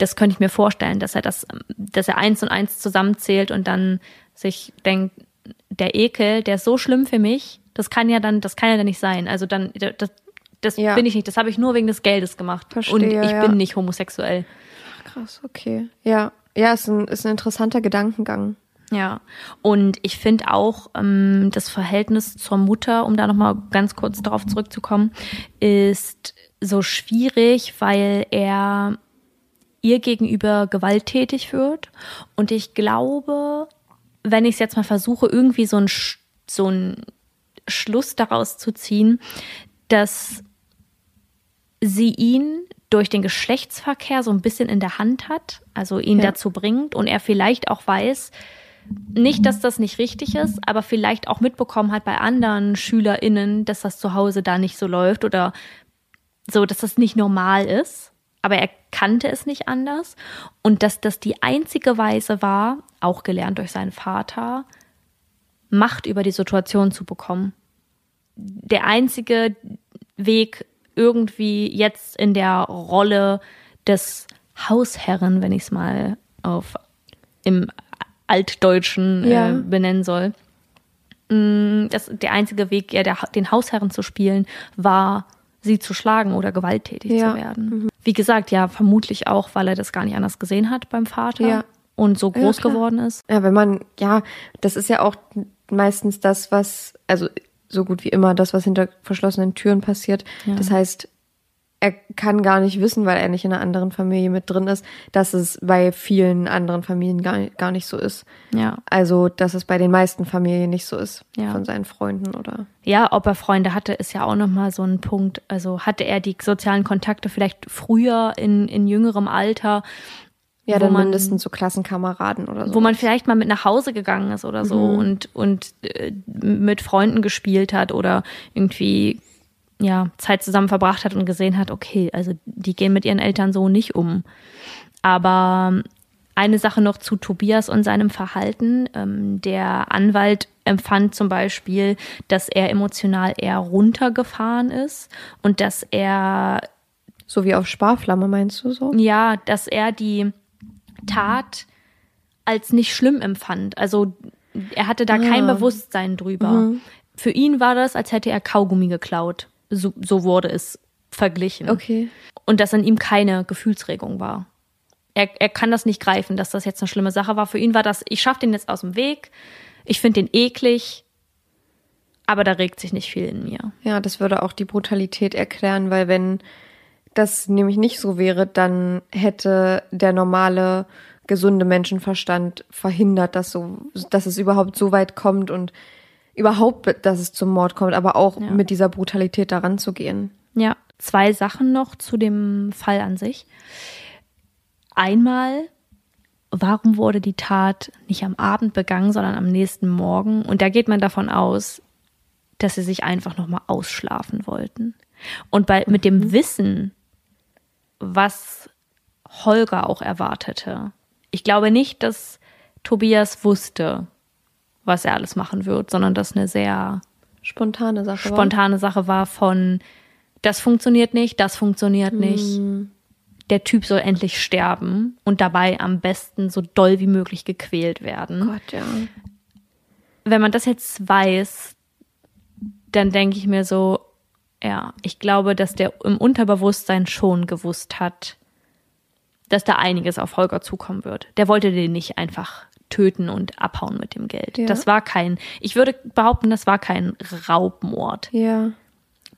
Das könnte ich mir vorstellen, dass er das, dass er eins und eins zusammenzählt und dann sich denkt, der Ekel, der ist so schlimm für mich, das kann ja dann, das kann ja dann nicht sein. Also dann, das, das Ja. bin ich nicht. Das habe ich nur wegen des Geldes gemacht. Verstehe, und ich ja. bin nicht homosexuell. Krass, okay. Ja. Ja, ist ein, ist ein interessanter Gedankengang. Ja, und ich finde auch ähm, das Verhältnis zur Mutter, um da nochmal ganz kurz darauf zurückzukommen, ist so schwierig, weil er ihr gegenüber gewalttätig wird. Und ich glaube, wenn ich es jetzt mal versuche, irgendwie so ein so ein Schluss daraus zu ziehen, dass sie ihn durch den Geschlechtsverkehr so ein bisschen in der Hand hat, also ihn Ja. dazu bringt und er vielleicht auch weiß, nicht, dass das nicht richtig ist, aber vielleicht auch mitbekommen hat bei anderen SchülerInnen, dass das zu Hause da nicht so läuft oder so, dass das nicht normal ist. Aber er kannte es nicht anders. Und dass das die einzige Weise war, auch gelernt durch seinen Vater, Macht über die Situation zu bekommen. Der einzige Weg, irgendwie jetzt in der Rolle des Hausherren, wenn ich es mal auf im Altdeutschen Ja. äh, benennen soll. Mm, Das, der einzige Weg, ja, der, den Hausherren zu spielen, war, sie zu schlagen oder gewalttätig Ja. zu werden. Wie gesagt, ja, vermutlich auch, weil er das gar nicht anders gesehen hat beim Vater Ja. und so Ja, groß klar. geworden ist. Ja, wenn man, ja, das ist ja auch meistens das, was, also so gut wie immer das, was hinter verschlossenen Türen passiert. Ja. Das heißt, er kann gar nicht wissen, weil er nicht in einer anderen Familie mit drin ist, dass es bei vielen anderen Familien gar, gar nicht so ist. Ja. Also, dass es bei den meisten Familien nicht so ist Ja. von seinen Freunden oder. Ja, ob er Freunde hatte, ist ja auch nochmal so ein Punkt. Also hatte er die sozialen Kontakte vielleicht früher in, in jüngerem Alter, Ja, dann man- mindestens so Klassenkameraden oder so. wo man vielleicht mal mit nach Hause gegangen ist oder so und, und äh, mit Freunden gespielt hat oder irgendwie ja, Zeit zusammen verbracht hat und gesehen hat, okay, also die gehen mit ihren Eltern so nicht um. Aber eine Sache noch zu Tobias und seinem Verhalten. Ähm, der Anwalt empfand zum Beispiel, dass er emotional eher runtergefahren ist und dass er so wie auf Sparflamme meinst du so? ja, dass er die Tat als nicht schlimm empfand. Also er hatte da kein Ah. Bewusstsein drüber. Für ihn war das, als hätte er Kaugummi geklaut. So, so wurde es verglichen. Okay. Und dass in ihm keine Gefühlsregung war. Er, er kann das nicht greifen, dass das jetzt eine schlimme Sache war. Für ihn war das, ich schaffe den jetzt aus dem Weg, ich finde den eklig, aber da regt sich nicht viel in mir. Ja, das würde auch die Brutalität erklären, weil wenn das nämlich nicht so wäre, dann hätte der normale, gesunde Menschenverstand verhindert, dass so, dass es überhaupt so weit kommt und überhaupt, dass es zum Mord kommt, aber auch Ja. mit dieser Brutalität daran zu gehen. Ja, zwei Sachen noch zu dem Fall an sich. Einmal, warum wurde die Tat nicht am Abend begangen, sondern am nächsten Morgen? Und da geht man davon aus, dass sie sich einfach noch mal ausschlafen wollten. Und bei, mit dem Wissen, was Holger auch erwartete. Ich glaube nicht, dass Tobias wusste, was er alles machen wird, sondern dass eine sehr Spontane Sache. war. spontane Sache war von, das funktioniert nicht, das funktioniert nicht. Der Typ soll endlich sterben und dabei am besten so doll wie möglich gequält werden. Gott, ja. Wenn man das jetzt weiß, dann denke ich mir so, ja, ich glaube, dass der im Unterbewusstsein schon gewusst hat, dass da einiges auf Holger zukommen wird. Der wollte den nicht einfach töten und abhauen mit dem Geld. Ja. Das war kein, ich würde behaupten, das war kein Raubmord. Ja.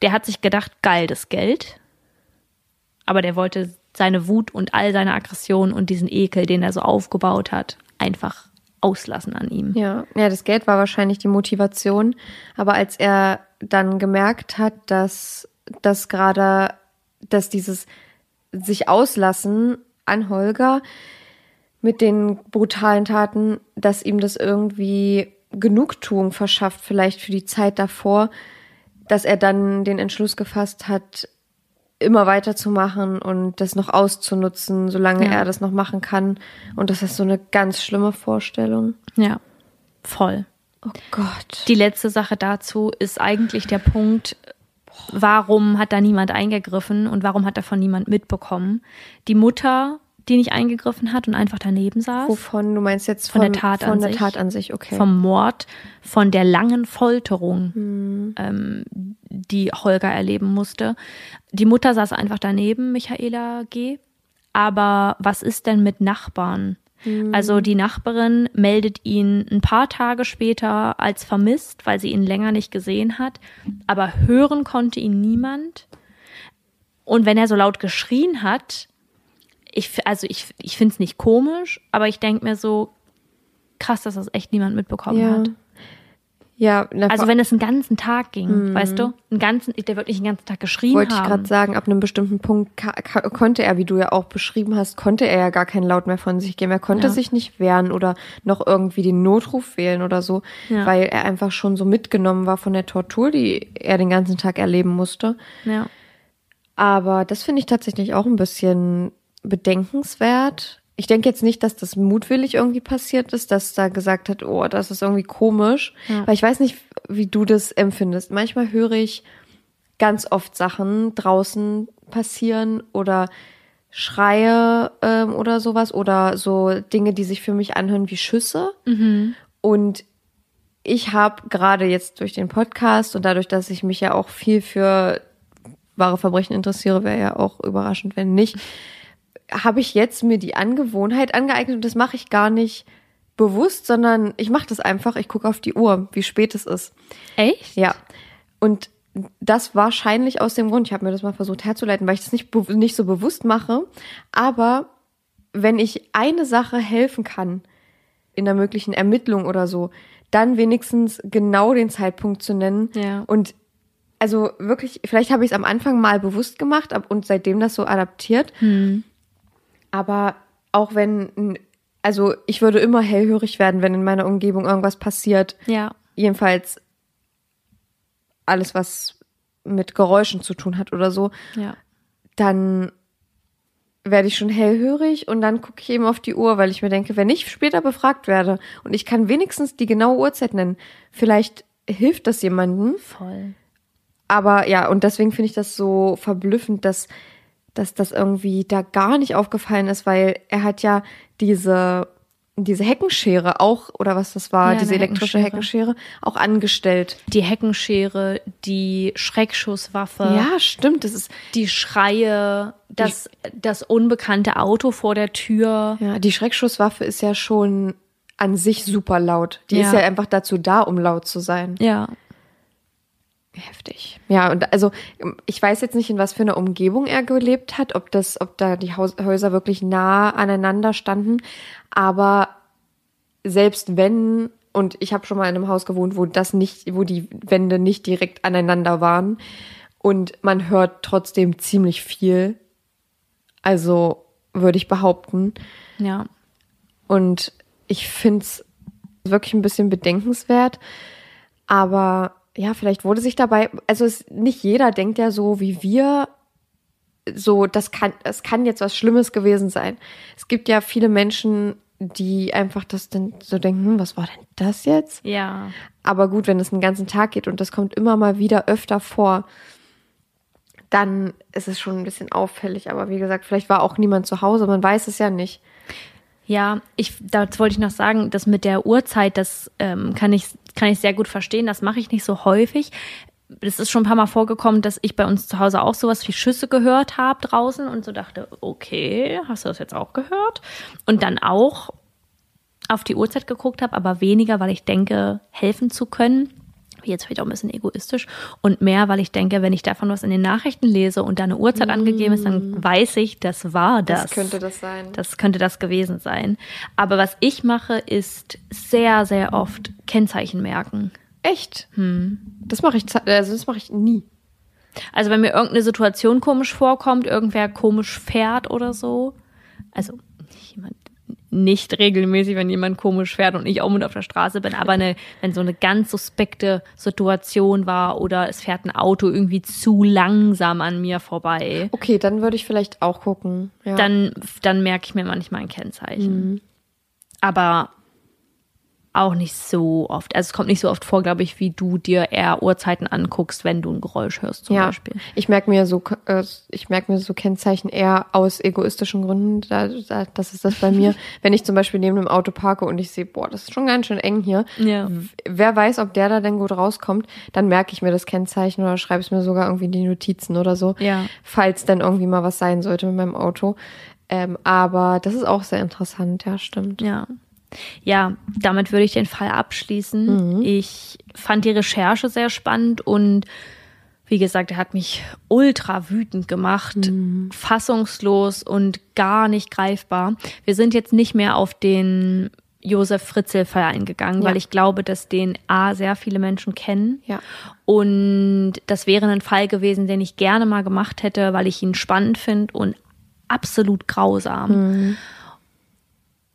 der hat sich gedacht, geil, das Geld. Aber der wollte seine Wut und all seine Aggression und diesen Ekel, den er so aufgebaut hat, einfach auslassen an ihm. Ja, ja, das Geld war wahrscheinlich die Motivation. Aber als er dann gemerkt hat, dass das gerade, dass dieses sich auslassen an Holger mit den brutalen Taten, dass ihm das irgendwie Genugtuung verschafft, vielleicht für die Zeit davor, dass er dann den Entschluss gefasst hat, immer weiterzumachen und das noch auszunutzen, solange Ja. er das noch machen kann. Und das ist so eine ganz schlimme Vorstellung. Ja, voll. Oh Gott. Die letzte Sache dazu ist eigentlich der Punkt, warum hat da niemand eingegriffen und warum hat davon niemand mitbekommen? Die Mutter, die nicht eingegriffen hat und einfach daneben saß. Wovon du meinst jetzt Von von, der Tat von an der sich. Tat an sich, okay. vom Mord, von der langen Folterung, Hm. ähm, die Holger erleben musste. Die Mutter saß einfach daneben, Michaela G. Aber was ist denn mit Nachbarn? Hm. Also die Nachbarin meldet ihn ein paar Tage später als vermisst, weil sie ihn länger nicht gesehen hat. Aber hören konnte ihn niemand. Und wenn er so laut geschrien hat, ich, also ich, ich finde es nicht komisch, aber ich denke mir so, krass, dass das echt niemand mitbekommen ja. hat. Ja, na, Also wenn es einen ganzen Tag ging, weißt du, einen ganzen, der wirklich einen ganzen Tag geschrien wollte ich haben. gerade sagen, ab einem bestimmten Punkt konnte er, wie du ja auch beschrieben hast, konnte er ja gar keinen Laut mehr von sich geben. Er konnte Ja. sich nicht wehren oder noch irgendwie den Notruf wählen oder so, Ja. weil er einfach schon so mitgenommen war von der Tortur, die er den ganzen Tag erleben musste. ja. Aber das finde ich tatsächlich auch ein bisschen bedenkenswert. Ich denke jetzt nicht, dass das mutwillig irgendwie passiert ist, dass da gesagt hat, oh, das ist irgendwie komisch. Ja. Weil ich weiß nicht, wie du das empfindest. Manchmal höre ich ganz oft Sachen draußen passieren oder Schreie ähm, oder sowas oder so Dinge, die sich für mich anhören wie Schüsse. Und ich habe gerade jetzt durch den Podcast und dadurch, dass ich mich ja auch viel für wahre Verbrechen interessiere, wäre ja auch überraschend, wenn nicht, habe ich jetzt mir die Angewohnheit angeeignet und das mache ich gar nicht bewusst, sondern ich mache das einfach, ich gucke auf die Uhr, wie spät es ist. Echt? Ja. Und das wahrscheinlich aus dem Grund, ich habe mir das mal versucht herzuleiten, weil ich das nicht, nicht so bewusst mache. Aber wenn ich eine Sache helfen kann in der möglichen Ermittlung oder so, dann wenigstens genau den Zeitpunkt zu nennen. Ja. Und also wirklich, vielleicht habe ich es am Anfang mal bewusst gemacht und seitdem das so adaptiert. Aber auch wenn, also ich würde immer hellhörig werden, wenn in meiner Umgebung irgendwas passiert Ja. jedenfalls alles, was mit Geräuschen zu tun hat oder so, Ja. dann werde ich schon hellhörig und dann gucke ich eben auf die Uhr, weil ich mir denke, wenn ich später befragt werde und ich kann wenigstens die genaue Uhrzeit nennen, vielleicht hilft das jemandem. Voll. Aber ja, und deswegen finde ich das so verblüffend, dass, dass das irgendwie da gar nicht aufgefallen ist, weil er hat ja diese, diese Heckenschere auch, oder was das war, Ja, diese elektrische Heckenschere. Heckenschere, auch angestellt. Die Heckenschere, die Schreckschusswaffe, Ja, stimmt. Das ist die Schreie, das, das unbekannte Auto vor der Tür. ja die Schreckschusswaffe ist ja schon an sich super laut. Die Ja. ist ja einfach dazu da, um laut zu sein. Ja. Heftig. Ja, und also ich weiß jetzt nicht, in was für einer Umgebung er gelebt hat, ob das, ob da die Haus Häuser wirklich nah aneinander standen. Aber selbst wenn, und ich habe schon mal in einem Haus gewohnt, wo das nicht, wo die Wände nicht direkt aneinander waren und man hört trotzdem ziemlich viel. Also würde ich behaupten. Ja. Und ich find's wirklich ein bisschen bedenkenswert. Aber ja, vielleicht wurde sich dabei, also es, nicht jeder denkt ja so wie wir, so, das kann, es kann jetzt was Schlimmes gewesen sein. Es gibt ja viele Menschen, die einfach das dann so denken, hm, was war denn das jetzt? Ja. Aber gut, wenn es einen ganzen Tag geht und das kommt immer mal wieder öfter vor, dann ist es schon ein bisschen auffällig. Aber wie gesagt, vielleicht war auch niemand zu Hause, man weiß es ja nicht. Ja, ich, das wollte ich noch sagen, das mit der Uhrzeit, das ähm, kann, ich, kann ich sehr gut verstehen. Das mache ich nicht so häufig. Es ist schon ein paar Mal vorgekommen, dass ich bei uns zu Hause auch sowas wie Schüsse gehört habe draußen und so dachte, okay, hast du das jetzt auch gehört? Und dann auch auf die Uhrzeit geguckt habe, aber weniger, weil ich denke, helfen zu können. Jetzt vielleicht auch ein bisschen egoistisch und mehr, weil ich denke, wenn ich davon was in den Nachrichten lese und da eine Uhrzeit angegeben ist, dann weiß ich, das war das. Das könnte das sein. Das könnte das gewesen sein. Aber was ich mache, ist sehr, sehr oft Kennzeichen merken. Echt? Das mache ich, also das mache ich nie. Also wenn mir irgendeine Situation komisch vorkommt, irgendwer komisch fährt oder so. Also jemand nicht regelmäßig, wenn jemand komisch fährt und ich auch mit auf der Straße bin, aber eine, wenn so eine ganz suspekte Situation war oder es fährt ein Auto irgendwie zu langsam an mir vorbei, Okay, dann würde ich vielleicht auch gucken. Ja. dann, dann merke ich mir manchmal ein Kennzeichen. Aber auch nicht so oft. Also es kommt nicht so oft vor, glaube ich, wie du dir eher Uhrzeiten anguckst, wenn du ein Geräusch hörst zum ja, Beispiel. ich merke mir so, äh, ich merke mir so Kennzeichen eher aus egoistischen Gründen. Da, da, das ist das bei mir. Wenn ich zum Beispiel neben einem Auto parke und ich sehe, boah, das ist schon ganz schön eng hier. Ja. Wer weiß, ob der da denn gut rauskommt, dann merke ich mir das Kennzeichen oder schreibe es mir sogar irgendwie in die Notizen oder so. Ja. Falls dann irgendwie mal was sein sollte mit meinem Auto. Ähm, aber das ist auch sehr interessant, ja, stimmt. Ja. Ja, damit würde ich den Fall abschließen. Ich fand die Recherche sehr spannend und wie gesagt, er hat mich ultra wütend gemacht, fassungslos und gar nicht greifbar. Wir sind jetzt nicht mehr auf den Josef Fritzl-Fall eingegangen, Ja. weil ich glaube, dass den A sehr viele Menschen kennen. Ja. Und das wäre ein Fall gewesen, den ich gerne mal gemacht hätte, weil ich ihn spannend finde und absolut grausam.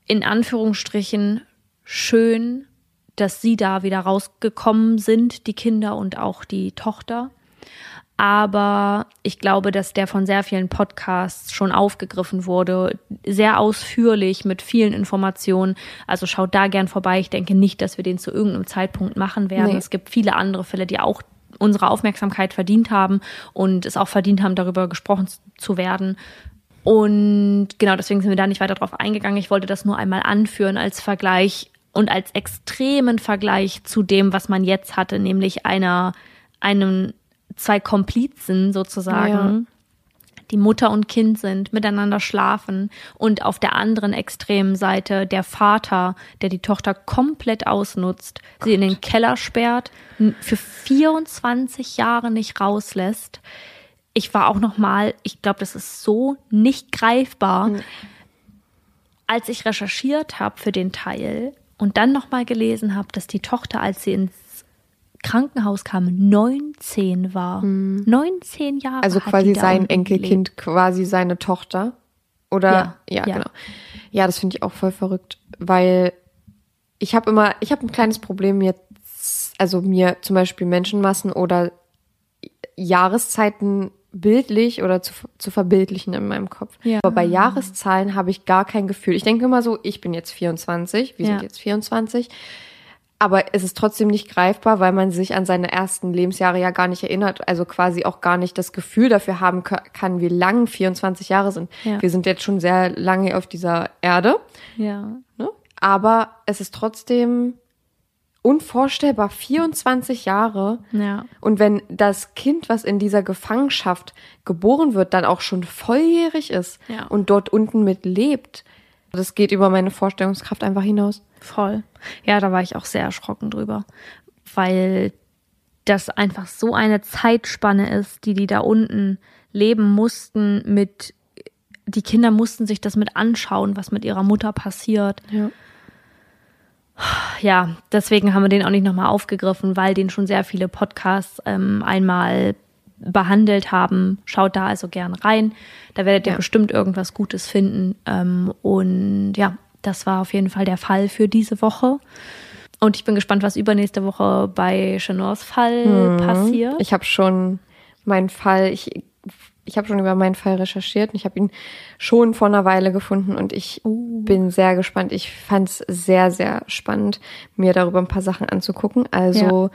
In Anführungsstrichen schön, dass sie da wieder rausgekommen sind, die Kinder und auch die Tochter. Aber ich glaube, dass der von sehr vielen Podcasts schon aufgegriffen wurde, sehr ausführlich mit vielen Informationen. Also schaut da gern vorbei. Ich denke nicht, dass wir den zu irgendeinem Zeitpunkt machen werden. Nee. Es gibt viele andere Fälle, die auch unsere Aufmerksamkeit verdient haben und es auch verdient haben, darüber gesprochen zu werden. Und genau deswegen sind wir da nicht weiter drauf eingegangen. Ich wollte das nur einmal anführen als Vergleich und als extremen Vergleich zu dem, was man jetzt hatte, nämlich einer, einem, zwei Komplizen sozusagen, die Mutter und Kind sind, miteinander schlafen und auf der anderen extremen Seite der Vater, der die Tochter komplett ausnutzt, sie in den Keller sperrt, für 24 Jahre nicht rauslässt. Ich war auch noch mal, ich glaube, das ist so nicht greifbar, als ich recherchiert habe für den Teil und dann noch mal gelesen habe, dass die Tochter, als sie ins Krankenhaus kam, 19 war. 19 Jahre. Mhm. Also quasi sein Enkelkind, quasi seine Tochter. Oder Ja, ja, ja. genau. Ja, das finde ich auch voll verrückt, weil ich habe immer, ich habe ein kleines Problem jetzt, also mir zum Beispiel Menschenmassen oder Jahreszeiten bildlich oder zu, zu verbildlichen in meinem Kopf. Ja. Aber bei Jahreszahlen habe ich gar kein Gefühl. Ich denke immer so, ich bin jetzt 24, wir Ja. sind jetzt 24. Aber es ist trotzdem nicht greifbar, weil man sich an seine ersten Lebensjahre ja gar nicht erinnert, also quasi auch gar nicht das Gefühl dafür haben ka- kann, wie lang 24 Jahre sind. Ja. Wir sind jetzt schon sehr lange auf dieser Erde, Ja. ne? aber es ist trotzdem unvorstellbar, 24 Jahre. Ja. Und wenn das Kind, was in dieser Gefangenschaft geboren wird, dann auch schon volljährig ist Ja. und dort unten mit lebt, das geht über meine Vorstellungskraft einfach hinaus. Voll. Ja, da war ich auch sehr erschrocken drüber, weil das einfach so eine Zeitspanne ist, die die da unten leben mussten mit, die Kinder mussten sich das mit anschauen, was mit ihrer Mutter passiert. Ja. Ja, deswegen haben wir den auch nicht nochmal aufgegriffen, weil den schon sehr viele Podcasts ähm, einmal behandelt haben. Schaut da also gern rein. Da werdet ihr Ja. bestimmt irgendwas Gutes finden. Ähm, und ja, das war auf jeden Fall der Fall für diese Woche. Und ich bin gespannt, was übernächste Woche bei Chanors Fall passiert. Ich habe schon meinen Fall, ich, ich habe schon über meinen Fall recherchiert und ich habe ihn schon vor einer Weile gefunden und ich bin sehr gespannt. Ich fand es sehr, sehr spannend, mir darüber ein paar Sachen anzugucken. Also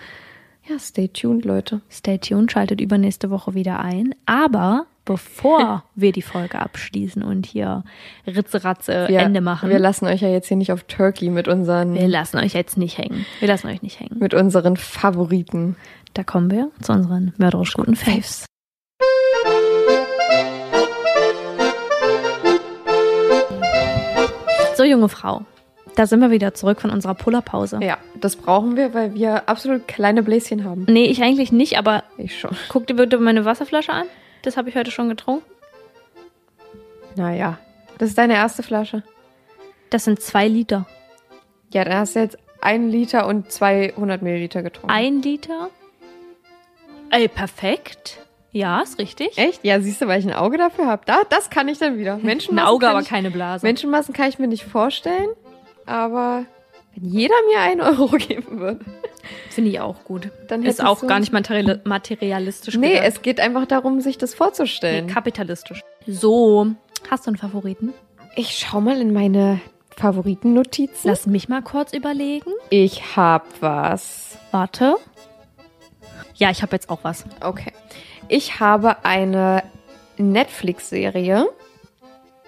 ja, stay tuned, Leute. Stay tuned, schaltet übernächste Woche wieder ein. Aber bevor wir die Folge abschließen und hier Ritzeratze Wir, Ende machen, Wir lassen euch ja jetzt hier nicht auf Turkey mit unseren, wir lassen euch jetzt nicht hängen. Wir lassen euch nicht hängen. mit unseren Favoriten. Da kommen wir zu unseren mörderisch guten Faves. So, junge Frau, Da sind wir wieder zurück von unserer Pullerpause. Ja, das brauchen wir, weil wir absolut kleine Bläschen haben. Nee, ich eigentlich nicht, aber Ich schon. guck dir bitte meine Wasserflasche an. Das habe ich heute schon getrunken. Naja, das ist deine erste Flasche. Das sind zwei Liter. Ja, dann hast du jetzt ein Liter und 200 Milliliter getrunken. Ein Liter? Ey, perfekt. Ja, ist richtig. Echt? Ja, siehst du, weil ich ein Auge dafür habe. Da, das kann ich dann wieder. Ein Menschenmassen Auge, kann aber ich, keine Blase. Menschenmassen kann ich mir nicht vorstellen. Aber wenn jeder mir einen Euro geben würde, Finde ich auch gut. dann Ist auch so gar nicht materiali materialistisch Nee, gedacht. es geht einfach darum, sich das vorzustellen. Nee, kapitalistisch. So, hast du einen Favoriten? ich schau mal in meine Favoritennotizen. Lass mich mal kurz überlegen. Ich hab was. Warte. Ja, ich habe jetzt auch was. Okay. Ich habe eine Netflix-Serie.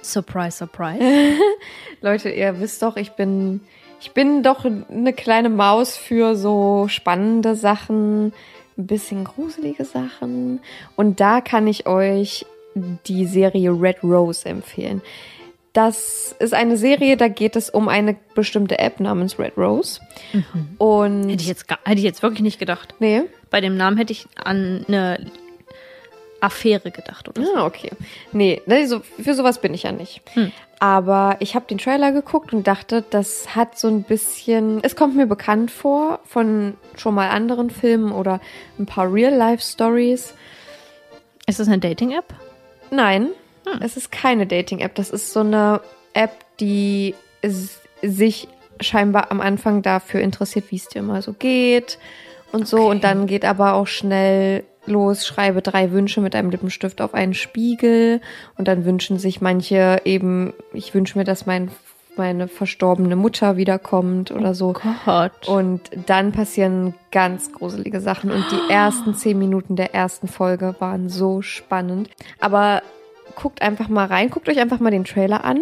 Surprise, surprise. Leute, ihr wisst doch, ich bin, ich bin doch eine kleine Maus für so spannende Sachen, ein bisschen gruselige Sachen. Und da kann ich euch die Serie Red Rose empfehlen. Das ist eine Serie, da geht es um eine bestimmte App namens Red Rose. Und hätte, ich jetzt hätte ich jetzt wirklich nicht gedacht. nee, Bei dem Namen hätte ich an eine Affäre gedacht, oder? so. Ah, okay. Nee, ne, so, für sowas bin ich ja nicht. Hm. Aber ich habe den Trailer geguckt und dachte, das hat so ein bisschen, es kommt mir bekannt vor von schon mal anderen Filmen oder ein paar Real-Life-Stories. Ist das eine Dating-App? Nein, Hm. es ist keine Dating-App. Das ist so eine App, die sich scheinbar am Anfang dafür interessiert, wie es dir mal so geht und so. Okay. Und dann geht aber auch schnell los, schreibe drei Wünsche mit einem Lippenstift auf einen Spiegel. Und dann wünschen sich manche eben, ich wünsche mir, dass mein, meine verstorbene Mutter wiederkommt oder so. Gott. Und dann passieren ganz gruselige Sachen. Und die ersten zehn Minuten der ersten Folge waren so spannend. Aber guckt einfach mal rein, guckt euch einfach mal den Trailer an.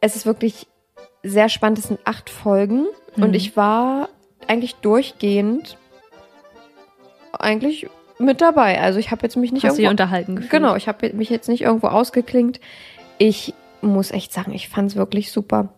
Es ist wirklich sehr spannend. Es sind acht Folgen. Und Mhm. ich war eigentlich durchgehend eigentlich mit dabei. Also ich habe jetzt mich nicht Hast irgendwo unterhalten gefühlt? Genau, ich habe mich jetzt nicht irgendwo ausgeklingt. Ich muss echt sagen, ich fand es wirklich super.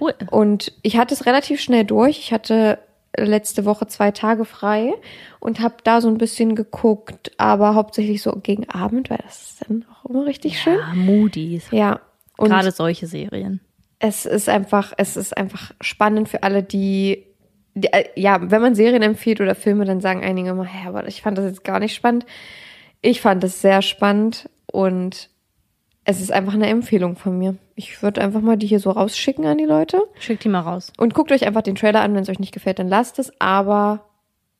Cool. Und ich hatte es relativ schnell durch. Ich hatte letzte Woche zwei Tage frei und habe da so ein bisschen geguckt, aber hauptsächlich so gegen Abend, weil das ist dann auch immer richtig schön. Ja, Moody's. Ja. Und Gerade solche Serien. es ist einfach, es ist einfach spannend für alle, die, ja, wenn man Serien empfiehlt oder Filme, dann sagen einige immer, hä, aber ich fand das jetzt gar nicht spannend. Ich fand es sehr spannend und es ist einfach eine Empfehlung von mir. Ich würde einfach mal die hier so rausschicken an die Leute. Schick die mal raus. Und guckt euch einfach den Trailer an, wenn es euch nicht gefällt, dann lasst es. Aber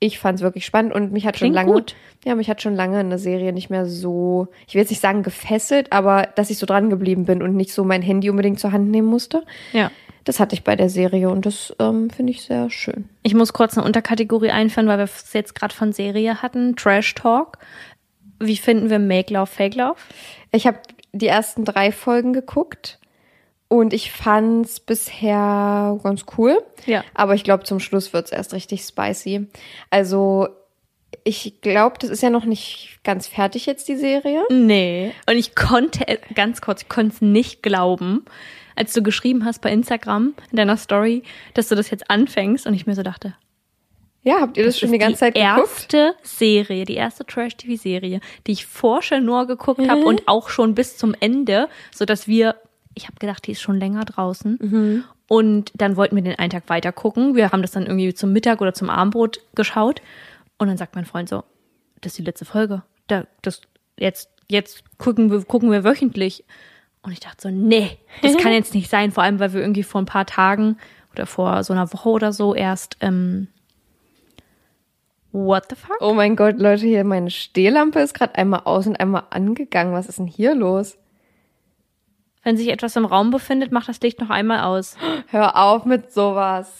ich fand es wirklich spannend und mich hat Klingt schon lange, gut. ja, mich hat schon lange eine Serie nicht mehr so, ich will jetzt nicht sagen gefesselt, aber dass ich so dran geblieben bin und nicht so mein Handy unbedingt zur Hand nehmen musste. Ja. Das hatte ich bei der Serie und das ähm, finde ich sehr schön. Ich muss kurz eine Unterkategorie einführen, weil wir es jetzt gerade von Serie hatten. Trash Talk. Wie finden wir Make Love, Fake Love? Ich habe die ersten drei Folgen geguckt und ich fand's bisher ganz cool. Ja. Aber ich glaube, zum Schluss wird's erst richtig spicy. Also, ich glaube, das ist ja noch nicht ganz fertig jetzt, die Serie. Nee. Und ich konnte, es- ganz kurz, ich konnte es nicht glauben, als du geschrieben hast bei Instagram in deiner Story, dass du das jetzt anfängst und ich mir so dachte, Ja, habt ihr das, schon ist die ganze Zeit die geguckt? erste Serie, die erste Trash-TV-Serie, die ich vor Chanur geguckt Mhm. habe und auch schon bis zum Ende, so dass wir, ich habe gedacht, die ist schon länger draußen. Mhm. Und dann wollten wir den einen Tag weiter gucken. Wir haben das dann irgendwie zum Mittag oder zum Abendbrot geschaut. Und dann sagt mein Freund so, das ist die letzte Folge. Da, das, jetzt, jetzt gucken wir, gucken wir wöchentlich. Und ich dachte so, nee, das kann jetzt nicht sein. Vor allem, weil wir irgendwie vor ein paar Tagen oder vor so einer Woche oder so erst, ähm, what the fuck? Oh mein Gott, Leute, hier meine Stehlampe ist gerade einmal aus und einmal angegangen. Was ist denn hier los? Wenn sich etwas im Raum befindet, macht das Licht noch einmal aus. Hör auf mit sowas.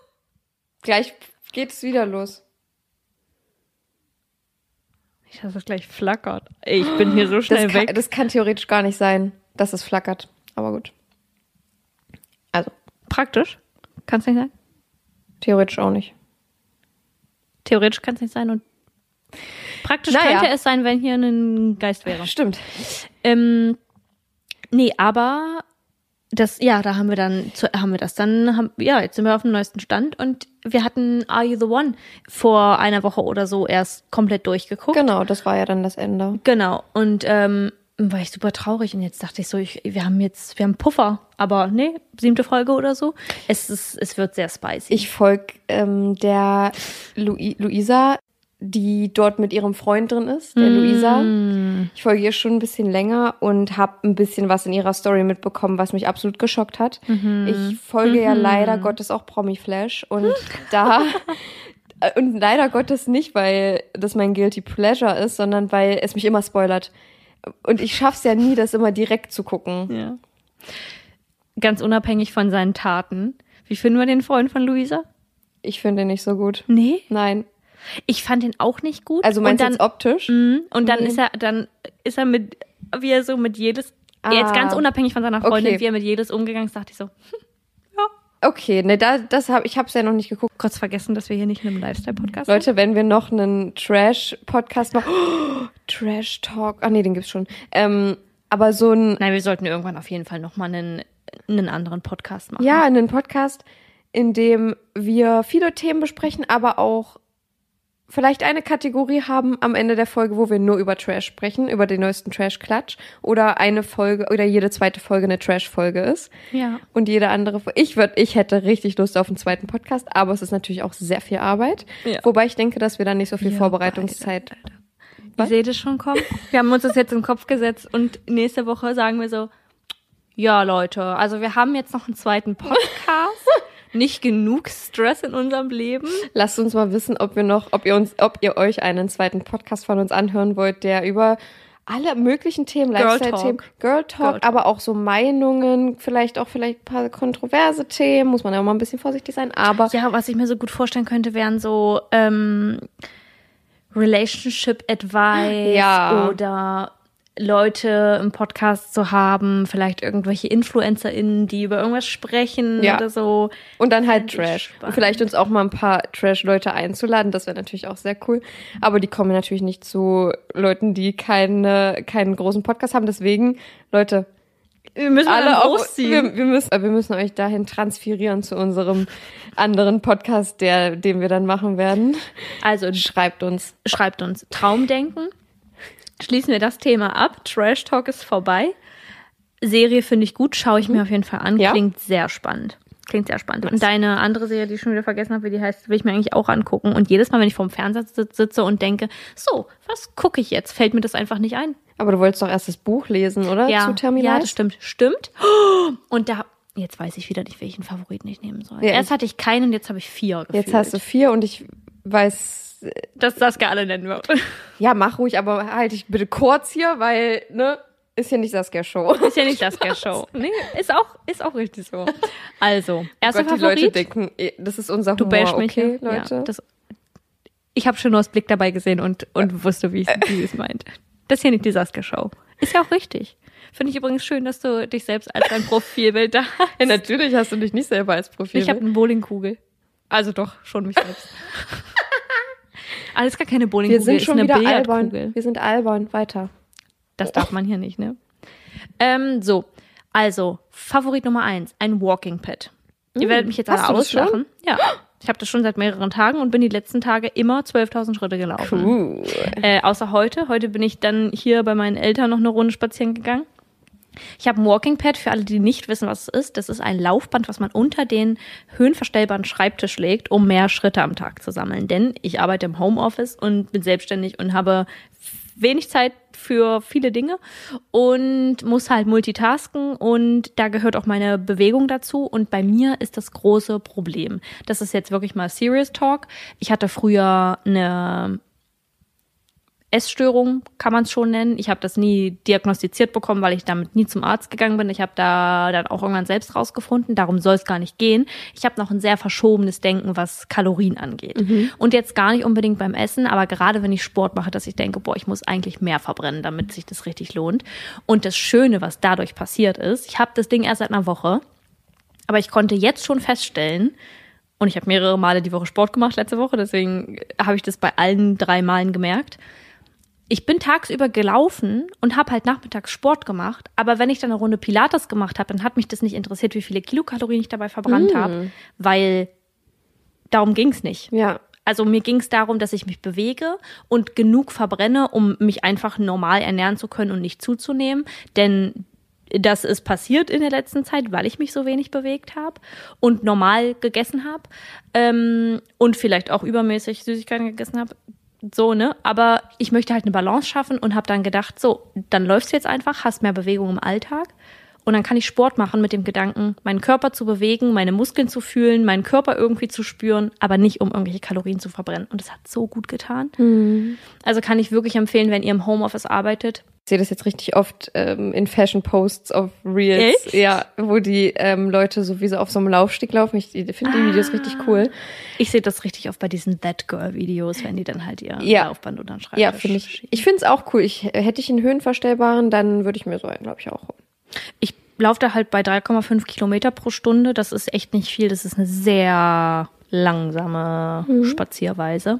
Gleich geht es wieder los. Ich dass es gleich flackert. Ich bin hier so schnell Das kann, weg. das kann theoretisch gar nicht sein, dass es flackert. Aber gut. Also, Praktisch kann es nicht sein. theoretisch auch nicht. Theoretisch kann es nicht sein und praktisch Naja. könnte es sein, wenn hier ein Geist wäre. Stimmt. Ähm, nee, aber das, ja, da haben wir dann, haben wir das dann, haben, ja, jetzt sind wir auf dem neuesten Stand und wir hatten Are You the One vor einer Woche oder so erst komplett durchgeguckt. Genau, das war ja dann das Ende. Genau. Und ähm, war ich super traurig und jetzt dachte ich so, ich, wir haben jetzt, wir haben Puffer, aber nee, siebte Folge oder so. Es ist, es wird sehr spicy. Ich folge ähm, der Lu Luisa, die dort mit ihrem Freund drin ist, der Luisa. Ich folge ihr schon ein bisschen länger und habe ein bisschen was in ihrer Story mitbekommen, was mich absolut geschockt hat. Ich folge ja leider Gottes auch Promi Flash und da und leider Gottes nicht, weil das mein guilty pleasure ist, sondern weil es mich immer spoilert. Und ich schaff's ja nie, das immer direkt zu gucken. ja. Ganz unabhängig von seinen Taten. Wie finden wir den Freund von Luisa? Ich finde ihn nicht so gut. Nee. Nein. Ich fand ihn auch nicht gut. Also meinst du und dann, jetzt optisch? Mhm. Und dann Nee. ist er, dann ist er mit, wie er so mit jedes, jetzt Ah. ganz unabhängig von seiner Freundin, Okay. wie er mit jedes umgegangen ist, dachte ich so, Okay, ne, da, das hab, ich hab's ja noch nicht geguckt. kurz vergessen, dass wir hier nicht in einem Lifestyle-Podcast sind. Leute, wenn wir noch einen Trash-Podcast machen. Oh, Trash-Talk. Ah, nee, den gibt's schon. Ähm, aber so ein, Nein, wir sollten irgendwann auf jeden Fall nochmal einen, einen anderen Podcast machen. ja, einen Podcast, in dem wir viele Themen besprechen, aber auch vielleicht eine Kategorie haben am Ende der Folge, wo wir nur über Trash sprechen, über den neuesten Trash-Klatsch. Oder eine Folge, oder jede zweite Folge eine Trash-Folge ist. Ja. Und jede andere, ich würde, ich hätte richtig Lust auf einen zweiten Podcast, aber es ist natürlich auch sehr viel Arbeit. Ja. Wobei ich denke, dass wir dann nicht so viel Wir Vorbereitungszeit. Ich sehe das schon kommen. Wir haben uns das jetzt im Kopf gesetzt und nächste Woche sagen wir so, ja Leute, also wir haben jetzt noch einen zweiten Podcast. Nicht genug Stress in unserem Leben. Lasst uns mal wissen, ob wir noch, ob ihr uns, ob ihr euch einen zweiten Podcast von uns anhören wollt, der über alle möglichen Themen, Lifestyle-Themen. Girl Talk, Girl Talk. aber auch so Meinungen, vielleicht auch vielleicht ein paar kontroverse Themen, muss man ja auch mal ein bisschen vorsichtig sein, aber Ja, was ich mir so gut vorstellen könnte, wären so ähm, Relationship Advice Ja. oder Leute im Podcast zu haben, vielleicht irgendwelche InfluencerInnen, die über irgendwas sprechen Ja. oder so. Und dann halt Trash. Und vielleicht uns auch mal ein paar Trash-Leute einzuladen. Das wäre natürlich auch sehr cool. Aber die kommen natürlich nicht zu Leuten, die keine, keinen großen Podcast haben. Deswegen, Leute, Wir müssen alle auch, ausziehen. wir, wir, müssen, wir müssen euch dahin transferieren zu unserem anderen Podcast, der, den wir dann machen werden. Also Schreibt uns. schreibt uns Traumdenken. Schließen wir das Thema ab. Trash Talk ist vorbei. Serie finde ich gut, schaue ich mir auf jeden Fall an. Ja. Klingt sehr spannend. Klingt sehr spannend. Und deine andere Serie, die ich schon wieder vergessen habe, wie die heißt, will ich mir eigentlich auch angucken. Und jedes Mal, wenn ich vorm Fernseher sit- sitze und denke, so, was gucke ich jetzt, fällt mir das einfach nicht ein. Aber du wolltest doch erst das Buch lesen, oder? Ja, Zu Terminal. ja, das stimmt. Stimmt. Und da, jetzt weiß ich wieder nicht, welchen Favoriten ich nehmen soll. Ja, Erst hatte ich keinen und jetzt habe ich vier gefühlt. Jetzt hast du vier und ich weiß, dass Saskia alle nennen wird. ja, mach ruhig, aber halt dich bitte kurz hier, weil, ne, ist ja nicht Saskia Show. Ist ja nicht Saskia Show. Nee, ist auch, ist auch richtig so. Also, erster Oh Gott, die Favorit. Leute denken, eh, das ist unser du Humor, mich okay, ja. Leute? Ja, das, ich habe schon nur das Blick dabei gesehen und, und wusste, wie ich es meint. Das ist hier nicht die Saskia Show. Ist ja auch richtig. Finde ich übrigens schön, dass du dich selbst als dein Profilbild da hast. Ja, natürlich hast du dich nicht selber als Profil. Ich habe eine Bowlingkugel. Also doch, schon mich selbst. Alles gar keine wir Bowlingkugel, sind ist schon eine wieder albern. Wir sind albern. Weiter. Das darf man hier nicht, ne? Ähm, so, also, Favorit Nummer eins, ein Walking Pad. Ihr werdet mich jetzt Hast alle auslachen. Ja. Ich habe das schon seit mehreren Tagen und bin die letzten Tage immer 12.000 Schritte gelaufen. Uh. Äh, außer heute. Heute bin ich dann hier bei meinen Eltern noch eine Runde spazieren gegangen. Ich habe ein Walking Pad, für alle, die nicht wissen, was es ist. Das ist ein Laufband, was man unter den höhenverstellbaren Schreibtisch legt, um mehr Schritte am Tag zu sammeln. Denn ich arbeite im Homeoffice und bin selbstständig und habe wenig Zeit für viele Dinge und muss halt multitasken und da gehört auch meine Bewegung dazu und bei mir ist das große Problem. Das ist jetzt wirklich mal Serious Talk. Ich hatte früher eine Essstörung, kann man es schon nennen. Ich habe das nie diagnostiziert bekommen, weil ich damit nie zum Arzt gegangen bin. Ich habe da dann auch irgendwann selbst rausgefunden. Darum soll es gar nicht gehen. Ich habe noch ein sehr verschobenes Denken, was Kalorien angeht. Und jetzt gar nicht unbedingt beim Essen, aber gerade wenn ich Sport mache, dass ich denke, boah, ich muss eigentlich mehr verbrennen, damit sich das richtig lohnt. Und das Schöne, was dadurch passiert ist, ich habe das Ding erst seit einer Woche, aber ich konnte jetzt schon feststellen, und ich habe mehrere Male die Woche Sport gemacht letzte Woche, deswegen habe ich das bei allen drei Malen gemerkt. Ich bin tagsüber gelaufen und habe halt nachmittags Sport gemacht, aber wenn ich dann eine Runde Pilates gemacht habe, dann hat mich das nicht interessiert, wie viele Kilokalorien ich dabei verbrannt Mm. habe, weil darum ging's nicht. Ja. Also mir ging es darum, dass ich mich bewege und genug verbrenne, um mich einfach normal ernähren zu können und nicht zuzunehmen. Denn das ist passiert in der letzten Zeit, weil ich mich so wenig bewegt habe und normal gegessen habe ähm, und vielleicht auch übermäßig Süßigkeiten gegessen habe. So, ne? Aber ich möchte halt eine Balance schaffen und habe dann gedacht, so, dann läufst du jetzt einfach, hast mehr Bewegung im Alltag und dann kann ich Sport machen mit dem Gedanken, meinen Körper zu bewegen, meine Muskeln zu fühlen, meinen Körper irgendwie zu spüren, aber nicht um irgendwelche Kalorien zu verbrennen. Und das hat so gut getan. Also kann ich wirklich empfehlen, wenn ihr im Homeoffice arbeitet. Ich sehe das jetzt richtig oft ähm, in Fashion-Posts auf Reels. Echt? Ja, wo die ähm, Leute so wie so auf so einem Laufsteg laufen. Ich finde die Videos richtig cool. Ich sehe das richtig oft bei diesen That Girl Videos, wenn die dann halt ihr Ja. Laufband unter den Schreibtisch Ja, finde ich. Ich finde es auch cool. Ich, hätte ich einen höhenverstellbaren, dann würde ich mir so einen, glaube ich, auch holen. Ich laufe da halt bei 3,5 Kilometer pro Stunde. Das ist echt nicht viel. Das ist eine sehr langsame Mhm. Spazierweise.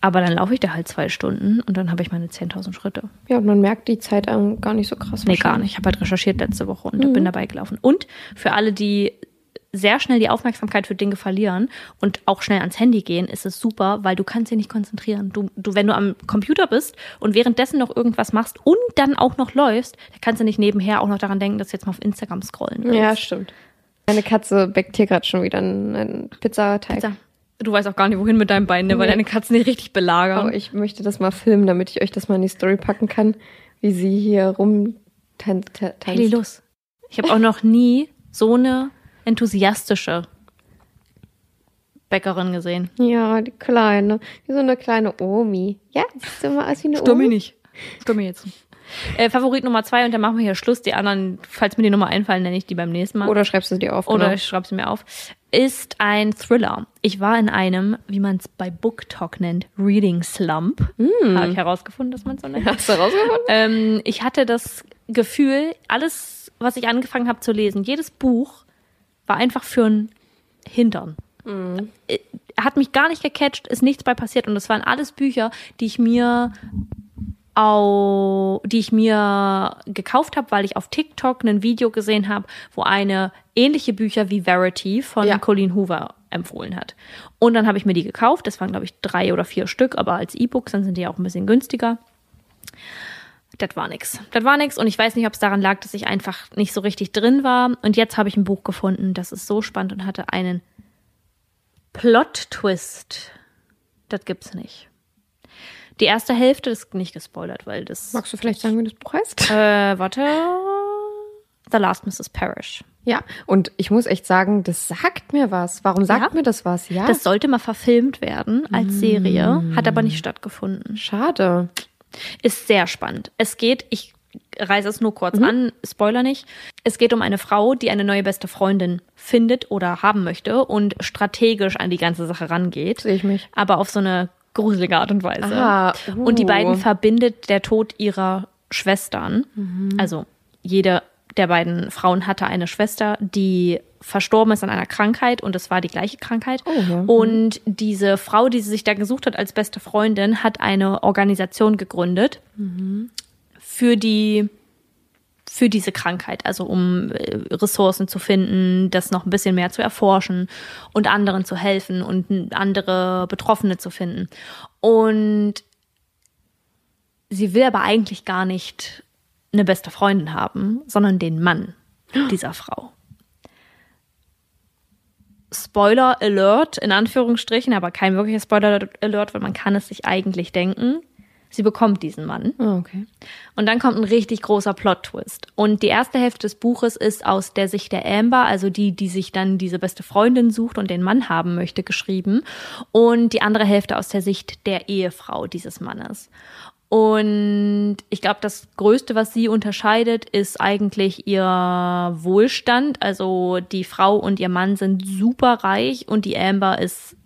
Aber dann laufe ich da halt zwei Stunden und dann habe ich meine 10.000 Schritte. Ja, und man merkt die Zeit gar nicht so krass. Nee, gar nicht. Ich habe halt recherchiert letzte Woche und bin dabei gelaufen. Und für alle, die sehr schnell die Aufmerksamkeit für Dinge verlieren und auch schnell ans Handy gehen, ist es super, weil du kannst dich nicht konzentrieren. Du, du, wenn du am Computer bist und währenddessen noch irgendwas machst und dann auch noch läufst, dann kannst du nicht nebenher auch noch daran denken, dass du jetzt mal auf Instagram scrollen willst. Ja, stimmt. Meine Katze bäckt hier gerade schon wieder einen, einen Pizzateig. Pizza. Du weißt auch gar nicht, wohin mit deinem Bein, ne? weil Nee. deine Katzen dich richtig belagern. Aber ich möchte das mal filmen, damit ich euch das mal in die Story packen kann, wie sie hier rum tan ta tanzt. Hey, los. Ich habe auch noch nie so eine enthusiastische Bäckerin gesehen. Ja, die kleine. Wie so eine kleine Omi. Ja, siehst du mal aus wie eine Omi? nicht. Stimmi jetzt. Äh, Favorit Nummer zwei und dann machen wir hier Schluss. Die anderen, falls mir die Nummer einfallen, nenne ich die beim nächsten Mal. Oder schreibst du sie dir auf? Oder genau. ich schreibe sie mir auf. Ist ein Thriller. Ich war in einem, wie man es bei BookTok nennt, Reading Slump. Habe ich herausgefunden, dass man es so nennt. Hast du rausgefunden? Ähm, ich hatte das Gefühl, alles, was ich angefangen habe zu lesen, jedes Buch war einfach für ein Hintern. Äh, Hat mich gar nicht gecatcht, ist nichts bei passiert. Und das waren alles Bücher, die ich mir au, die ich mir gekauft habe, weil ich auf TikTok ein Video gesehen habe, wo eine ähnliche Bücher wie Verity von Ja. Colleen Hoover empfohlen hat. Und dann habe ich mir die gekauft. Das waren, glaube ich, drei oder vier Stück, aber als E-Books, dann sind die auch ein bisschen günstiger. Das war nix. Das war nix und ich weiß nicht, ob es daran lag, dass ich einfach nicht so richtig drin war. Und jetzt habe ich ein Buch gefunden, das ist so spannend und hatte einen Plot-Twist. Das gibt's nicht. Die erste Hälfte ist nicht gespoilert, weil das. Magst du vielleicht sagen, wie das Buch heißt? Äh, warte. The Last Mrs. Parrish. Ja, und ich muss echt sagen, das sagt mir was. Warum sagt Ja? mir das was? Ja, Das sollte mal verfilmt werden als Serie, hat aber nicht stattgefunden. schade. Ist sehr spannend. Es geht, ich reiße es nur kurz an, Spoiler nicht. Es geht um eine Frau, die eine neue beste Freundin findet oder haben möchte und strategisch an die ganze Sache rangeht. Sehe ich mich. Aber auf so eine gruselige Art und Weise. Aha, Und die uh. beiden verbindet der Tod ihrer Schwestern. Also jede der beiden Frauen hatte eine Schwester, die verstorben ist an einer Krankheit und es war die gleiche Krankheit. Oh, ja. Und diese Frau, die sie sich da gesucht hat als beste Freundin, hat eine Organisation gegründet für die für diese Krankheit, also um äh, Ressourcen zu finden, das noch ein bisschen mehr zu erforschen und anderen zu helfen und andere Betroffene zu finden. Und sie will aber eigentlich gar nicht eine beste Freundin haben, sondern den Mann dieser Frau. Spoiler Alert, in Anführungsstrichen, aber kein wirklicher Spoiler Alert, weil man kann es sich eigentlich denken. Sie bekommt diesen Mann. Oh, okay. Und dann kommt ein richtig großer Plot-Twist. Und die erste Hälfte des Buches ist aus der Sicht der Amber, also die, die sich dann diese beste Freundin sucht und den Mann haben möchte, geschrieben. Und die andere Hälfte aus der Sicht der Ehefrau dieses Mannes. Und ich glaube, das Größte, was sie unterscheidet, ist eigentlich ihr Wohlstand. Also die Frau und ihr Mann sind super reich und die Amber ist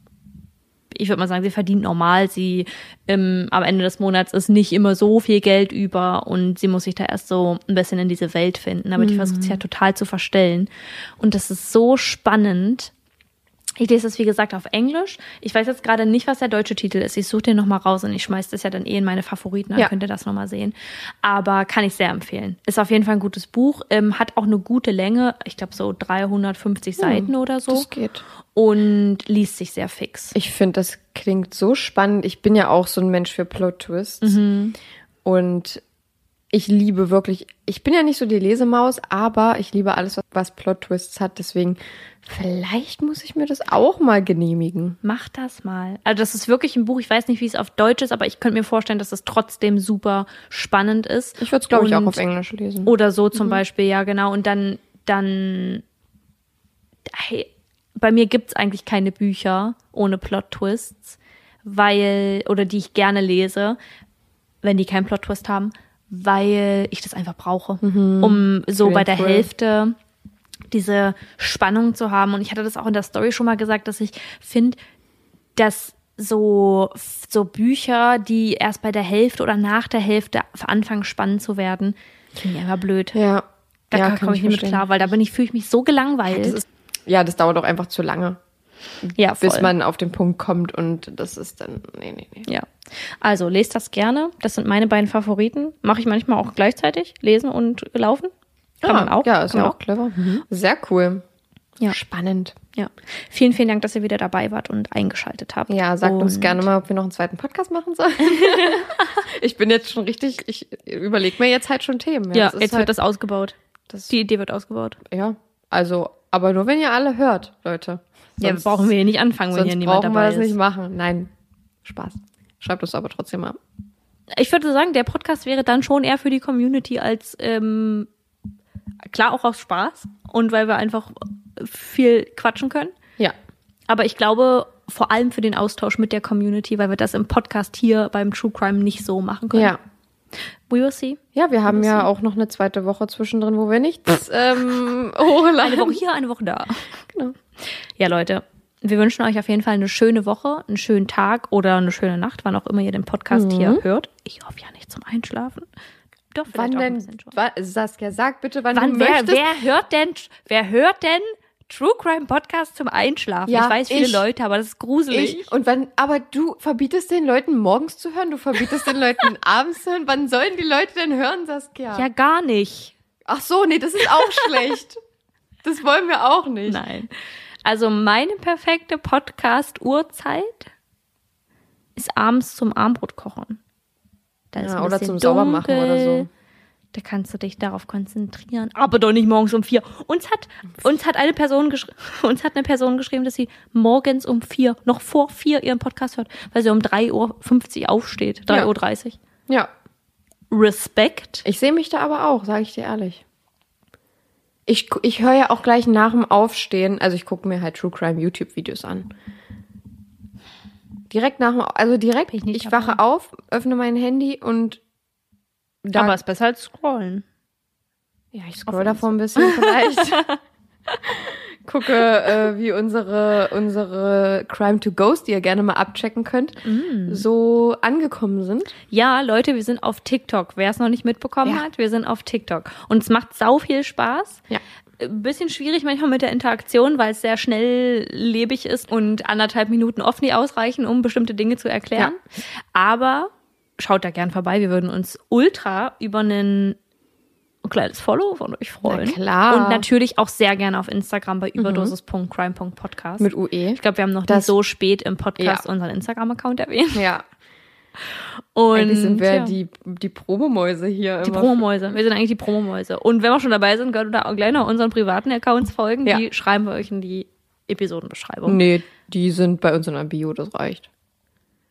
ich würde mal sagen, sie verdient normal. Sie ähm, am Ende des Monats ist nicht immer so viel Geld über und sie muss sich da erst so ein bisschen in diese Welt finden. Aber die versucht sich ja total zu verstellen. Und das ist so spannend, Ich lese es, wie gesagt, auf Englisch. Ich weiß jetzt gerade nicht, was der deutsche Titel ist. Ich suche den nochmal raus und ich schmeiß das ja dann eh in meine Favoriten. Dann Ja. könnt ihr das nochmal sehen. Aber kann ich sehr empfehlen. Ist auf jeden Fall ein gutes Buch. Ähm, hat auch eine gute Länge. Ich glaube so 350 Seiten oder so. Das geht. Und liest sich sehr fix. Ich finde, das klingt so spannend. Ich bin ja auch so ein Mensch für Plot-Twists. Und ich liebe wirklich, ich bin ja nicht so die Lesemaus, aber ich liebe alles, was, was Plot-Twists hat. Deswegen, vielleicht muss ich mir das auch mal genehmigen. Mach das mal. Also das ist wirklich ein Buch. Ich weiß nicht, wie es auf Deutsch ist, aber ich könnte mir vorstellen, dass es trotzdem super spannend ist. Ich würde es, glaube ich, auch auf Englisch lesen. Oder so zum Beispiel, ja, genau. Und dann, dann, hey, bei mir gibt's eigentlich keine Bücher ohne Plot-Twists, weil, oder die ich gerne lese, wenn die keinen Plot-Twist haben, weil ich das einfach brauche, um so den bei der Thrill. Hälfte diese Spannung zu haben. Und ich hatte das auch in der Story schon mal gesagt, dass ich finde, dass so, so Bücher, die erst bei der Hälfte oder nach der Hälfte anfangen spannend zu werden, finde ich einfach blöd. Ja. Da ja, komme ich nicht mit klar, weil da bin ich, fühle ich mich so gelangweilt. Das ist, ja, das dauert auch einfach zu lange, ja, voll. bis man auf den Punkt kommt und das ist dann, nee, nee, nee. ja. Also, lest das gerne. Das sind meine beiden Favoriten. Mache ich manchmal auch gleichzeitig. Lesen und laufen. Kann man auch. Ja, ist ja auch clever. Sehr cool. Ja. Spannend. Ja. Vielen, vielen Dank, dass ihr wieder dabei wart und eingeschaltet habt. Ja, sagt uns Und- gerne mal, ob wir noch einen zweiten Podcast machen sollen. ich bin jetzt schon richtig, ich überlege mir jetzt halt schon Themen. Ja, ist jetzt halt, wird das ausgebaut. das, Die Idee wird ausgebaut. ja, also, aber nur wenn ihr alle hört, Leute. Ja, Sonst- brauchen wir hier nicht anfangen, wenn Sonst hier niemand brauchen wir dabei das nicht ist. machen. Nein, Spaß. Schreibt uns aber trotzdem mal. Ich würde sagen, der Podcast wäre dann schon eher für die Community als ähm, klar auch aus Spaß und weil wir einfach viel quatschen können. Ja. Aber ich glaube, vor allem für den Austausch mit der Community, weil wir das im Podcast hier beim True Crime nicht so machen können. Ja. We will see. Ja, wir haben ja auch noch eine zweite Woche zwischendrin, wo wir nichts ähm, hochladen. Eine Woche hier, eine Woche da. Genau. Ja, Leute, wir wünschen euch auf jeden Fall eine schöne Woche, einen schönen Tag oder eine schöne Nacht, wann auch immer ihr den Podcast hier hört. Ich hoffe ja nicht zum Einschlafen. Doch, Wann denn, bisschen schon. wa- Saskia, sag bitte, wann, Wann, du wer, möchtest. wer hört denn, wer hört denn True Crime Podcast zum Einschlafen? Ja, ich weiß viele ich. Leute, aber das ist gruselig. Ich, und wenn, aber du verbietest den Leuten morgens zu hören, du verbietest den Leuten abends zu hören. Wann sollen die Leute denn hören, Saskia? ja, gar nicht. Ach so, nee, das ist auch schlecht. Das wollen wir auch nicht. Nein. Also meine perfekte Podcast-Uhrzeit ist abends zum Armbrot kochen. Da ist Ja, oder zum Saubermachen dunkel. oder so. Da kannst du dich darauf konzentrieren. Aber doch nicht morgens um vier. Uns hat, uns hat eine Person geschrieben, uns hat eine Person geschrieben, dass sie morgens um vier, noch vor vier ihren Podcast hört, weil sie um 3.50 Uhr aufsteht. 3.30 Uhr. Ja. Respekt. Ich sehe mich da aber auch, sage ich dir ehrlich. Ich, ich höre ja auch gleich nach dem Aufstehen, also ich gucke mir halt True Crime YouTube-Videos an. Direkt nach dem, also direkt, ich ich, dabei. wache auf, öffne mein Handy und da, Aber es ist besser als scrollen. ja, ich scroll davor ein bisschen vielleicht. Gucke, äh, wie unsere, unsere Crime to Ghost, die ihr gerne mal abchecken könnt, Mm. so angekommen sind. Ja, Leute, wir sind auf TikTok. Wer es noch nicht mitbekommen Ja. hat, wir sind auf TikTok. Und es macht sau viel Spaß. Ja. Ein bisschen schwierig manchmal mit der Interaktion, weil es sehr schnell lebig ist und anderthalb Minuten oft nie ausreichen, um bestimmte Dinge zu erklären. Aber schaut da gern vorbei. Wir würden uns ultra über einen ein kleines Follow von euch freuen. Na klar. Mhm. Und natürlich auch sehr gerne auf Instagram bei überdosis.crime.podcast. Mit UE. ich glaube, wir haben noch Das- nicht so spät im Podcast Ja. unseren Instagram-Account erwähnt. Ja. Und Eigentlich sind wir ja. die, die Promomäuse hier. Die immer. Promomäuse. Wir sind eigentlich die Promomäuse. Und wenn wir schon dabei sind, könnt ihr da auch gleich noch unseren privaten Accounts folgen. Ja. Die schreiben wir euch in die Episodenbeschreibung. Nee, die sind bei uns in der Bio, das reicht.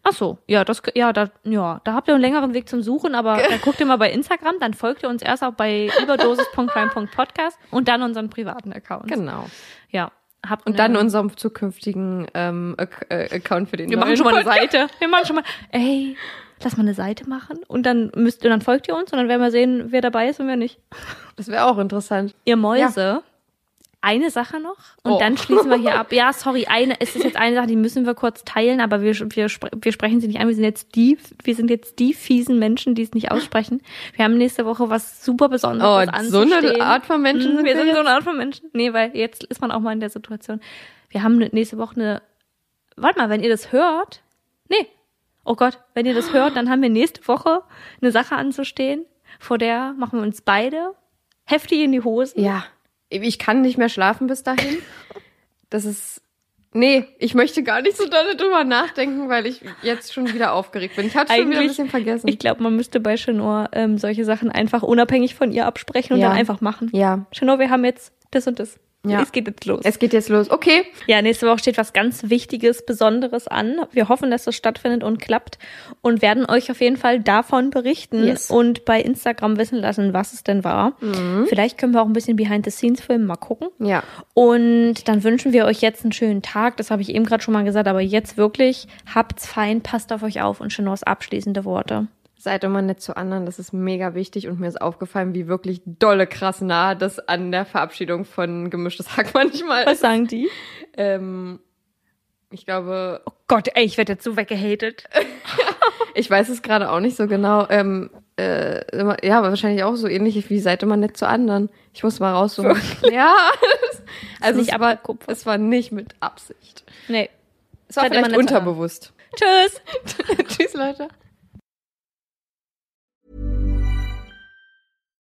Ach so, ja, das, ja, da, ja, da habt ihr einen längeren Weg zum Suchen, aber da guckt ihr mal bei Instagram, dann folgt ihr uns erst auch bei überdosis.crime.podcast und dann unseren privaten Account. Genau. Ja. Habt Und dann unserem zukünftigen ähm, äh, Account für den wir machen schon mal eine Podcast. Seite. Wir machen schon mal, ey, lass mal eine Seite machen und dann müsst ihr, dann folgt ihr uns und dann werden wir sehen, wer dabei ist und wer nicht. Das wäre auch interessant. Ihr Mäuse, eine Sache noch und Oh. dann schließen wir hier ab. Ja, sorry, eine, es ist jetzt eine Sache, die müssen wir kurz teilen, aber wir, wir, wir sprechen sie nicht an. Wir sind jetzt die, wir sind jetzt die fiesen Menschen, die es nicht aussprechen. Wir haben nächste Woche was super Besonderes Oh, so eine anzustehen. Art von Menschen sind wir sind so eine Art von Menschen. Nee, weil jetzt ist man auch mal in der Situation. Wir haben nächste Woche eine, warte mal, wenn ihr das hört, nee, oh Gott, wenn ihr das hört, dann haben wir nächste Woche eine Sache anzustehen, vor der machen wir uns beide heftig in die Hosen. Ja. Ich kann nicht mehr schlafen bis dahin. Das ist. Nee, ich möchte gar nicht so doll drüber nachdenken, weil ich jetzt schon wieder aufgeregt bin. Ich hatte schon wieder ein bisschen vergessen. Ich glaube, man müsste bei Chenor ähm, solche Sachen einfach unabhängig von ihr absprechen und Ja. dann einfach machen. ja, Chenor, wir haben jetzt das und das. Ja. Es geht jetzt los. es geht jetzt los. Okay. Ja, nächste Woche steht was ganz Wichtiges, Besonderes an. Wir hoffen, dass das stattfindet und klappt und werden euch auf jeden Fall davon berichten Yes. und bei Instagram wissen lassen, was es denn war. Vielleicht können wir auch ein bisschen Behind the Scenes filmen, mal gucken. Ja. Und dann wünschen wir euch jetzt einen schönen Tag. Das habe ich eben gerade schon mal gesagt, aber jetzt wirklich habt's fein, passt auf euch auf und Chenors abschließende Worte. Seid immer nett zu anderen, das ist mega wichtig und mir ist aufgefallen, wie wirklich dolle krass nah das an der Verabschiedung von gemischtes Hack manchmal Was ist. sagen die? Ähm, ich glaube, Oh Gott, ey, ich werde jetzt so weggehatet. ich weiß es gerade auch nicht so genau. Ähm, äh, immer- ja, aber wahrscheinlich auch so ähnlich wie seid immer nett zu anderen. Ich muss mal raussuchen. Ja, also nicht es war, es war nicht mit Absicht. Nee. Es war Seid vielleicht unterbewusst. Tschüss. Tschüss, Leute.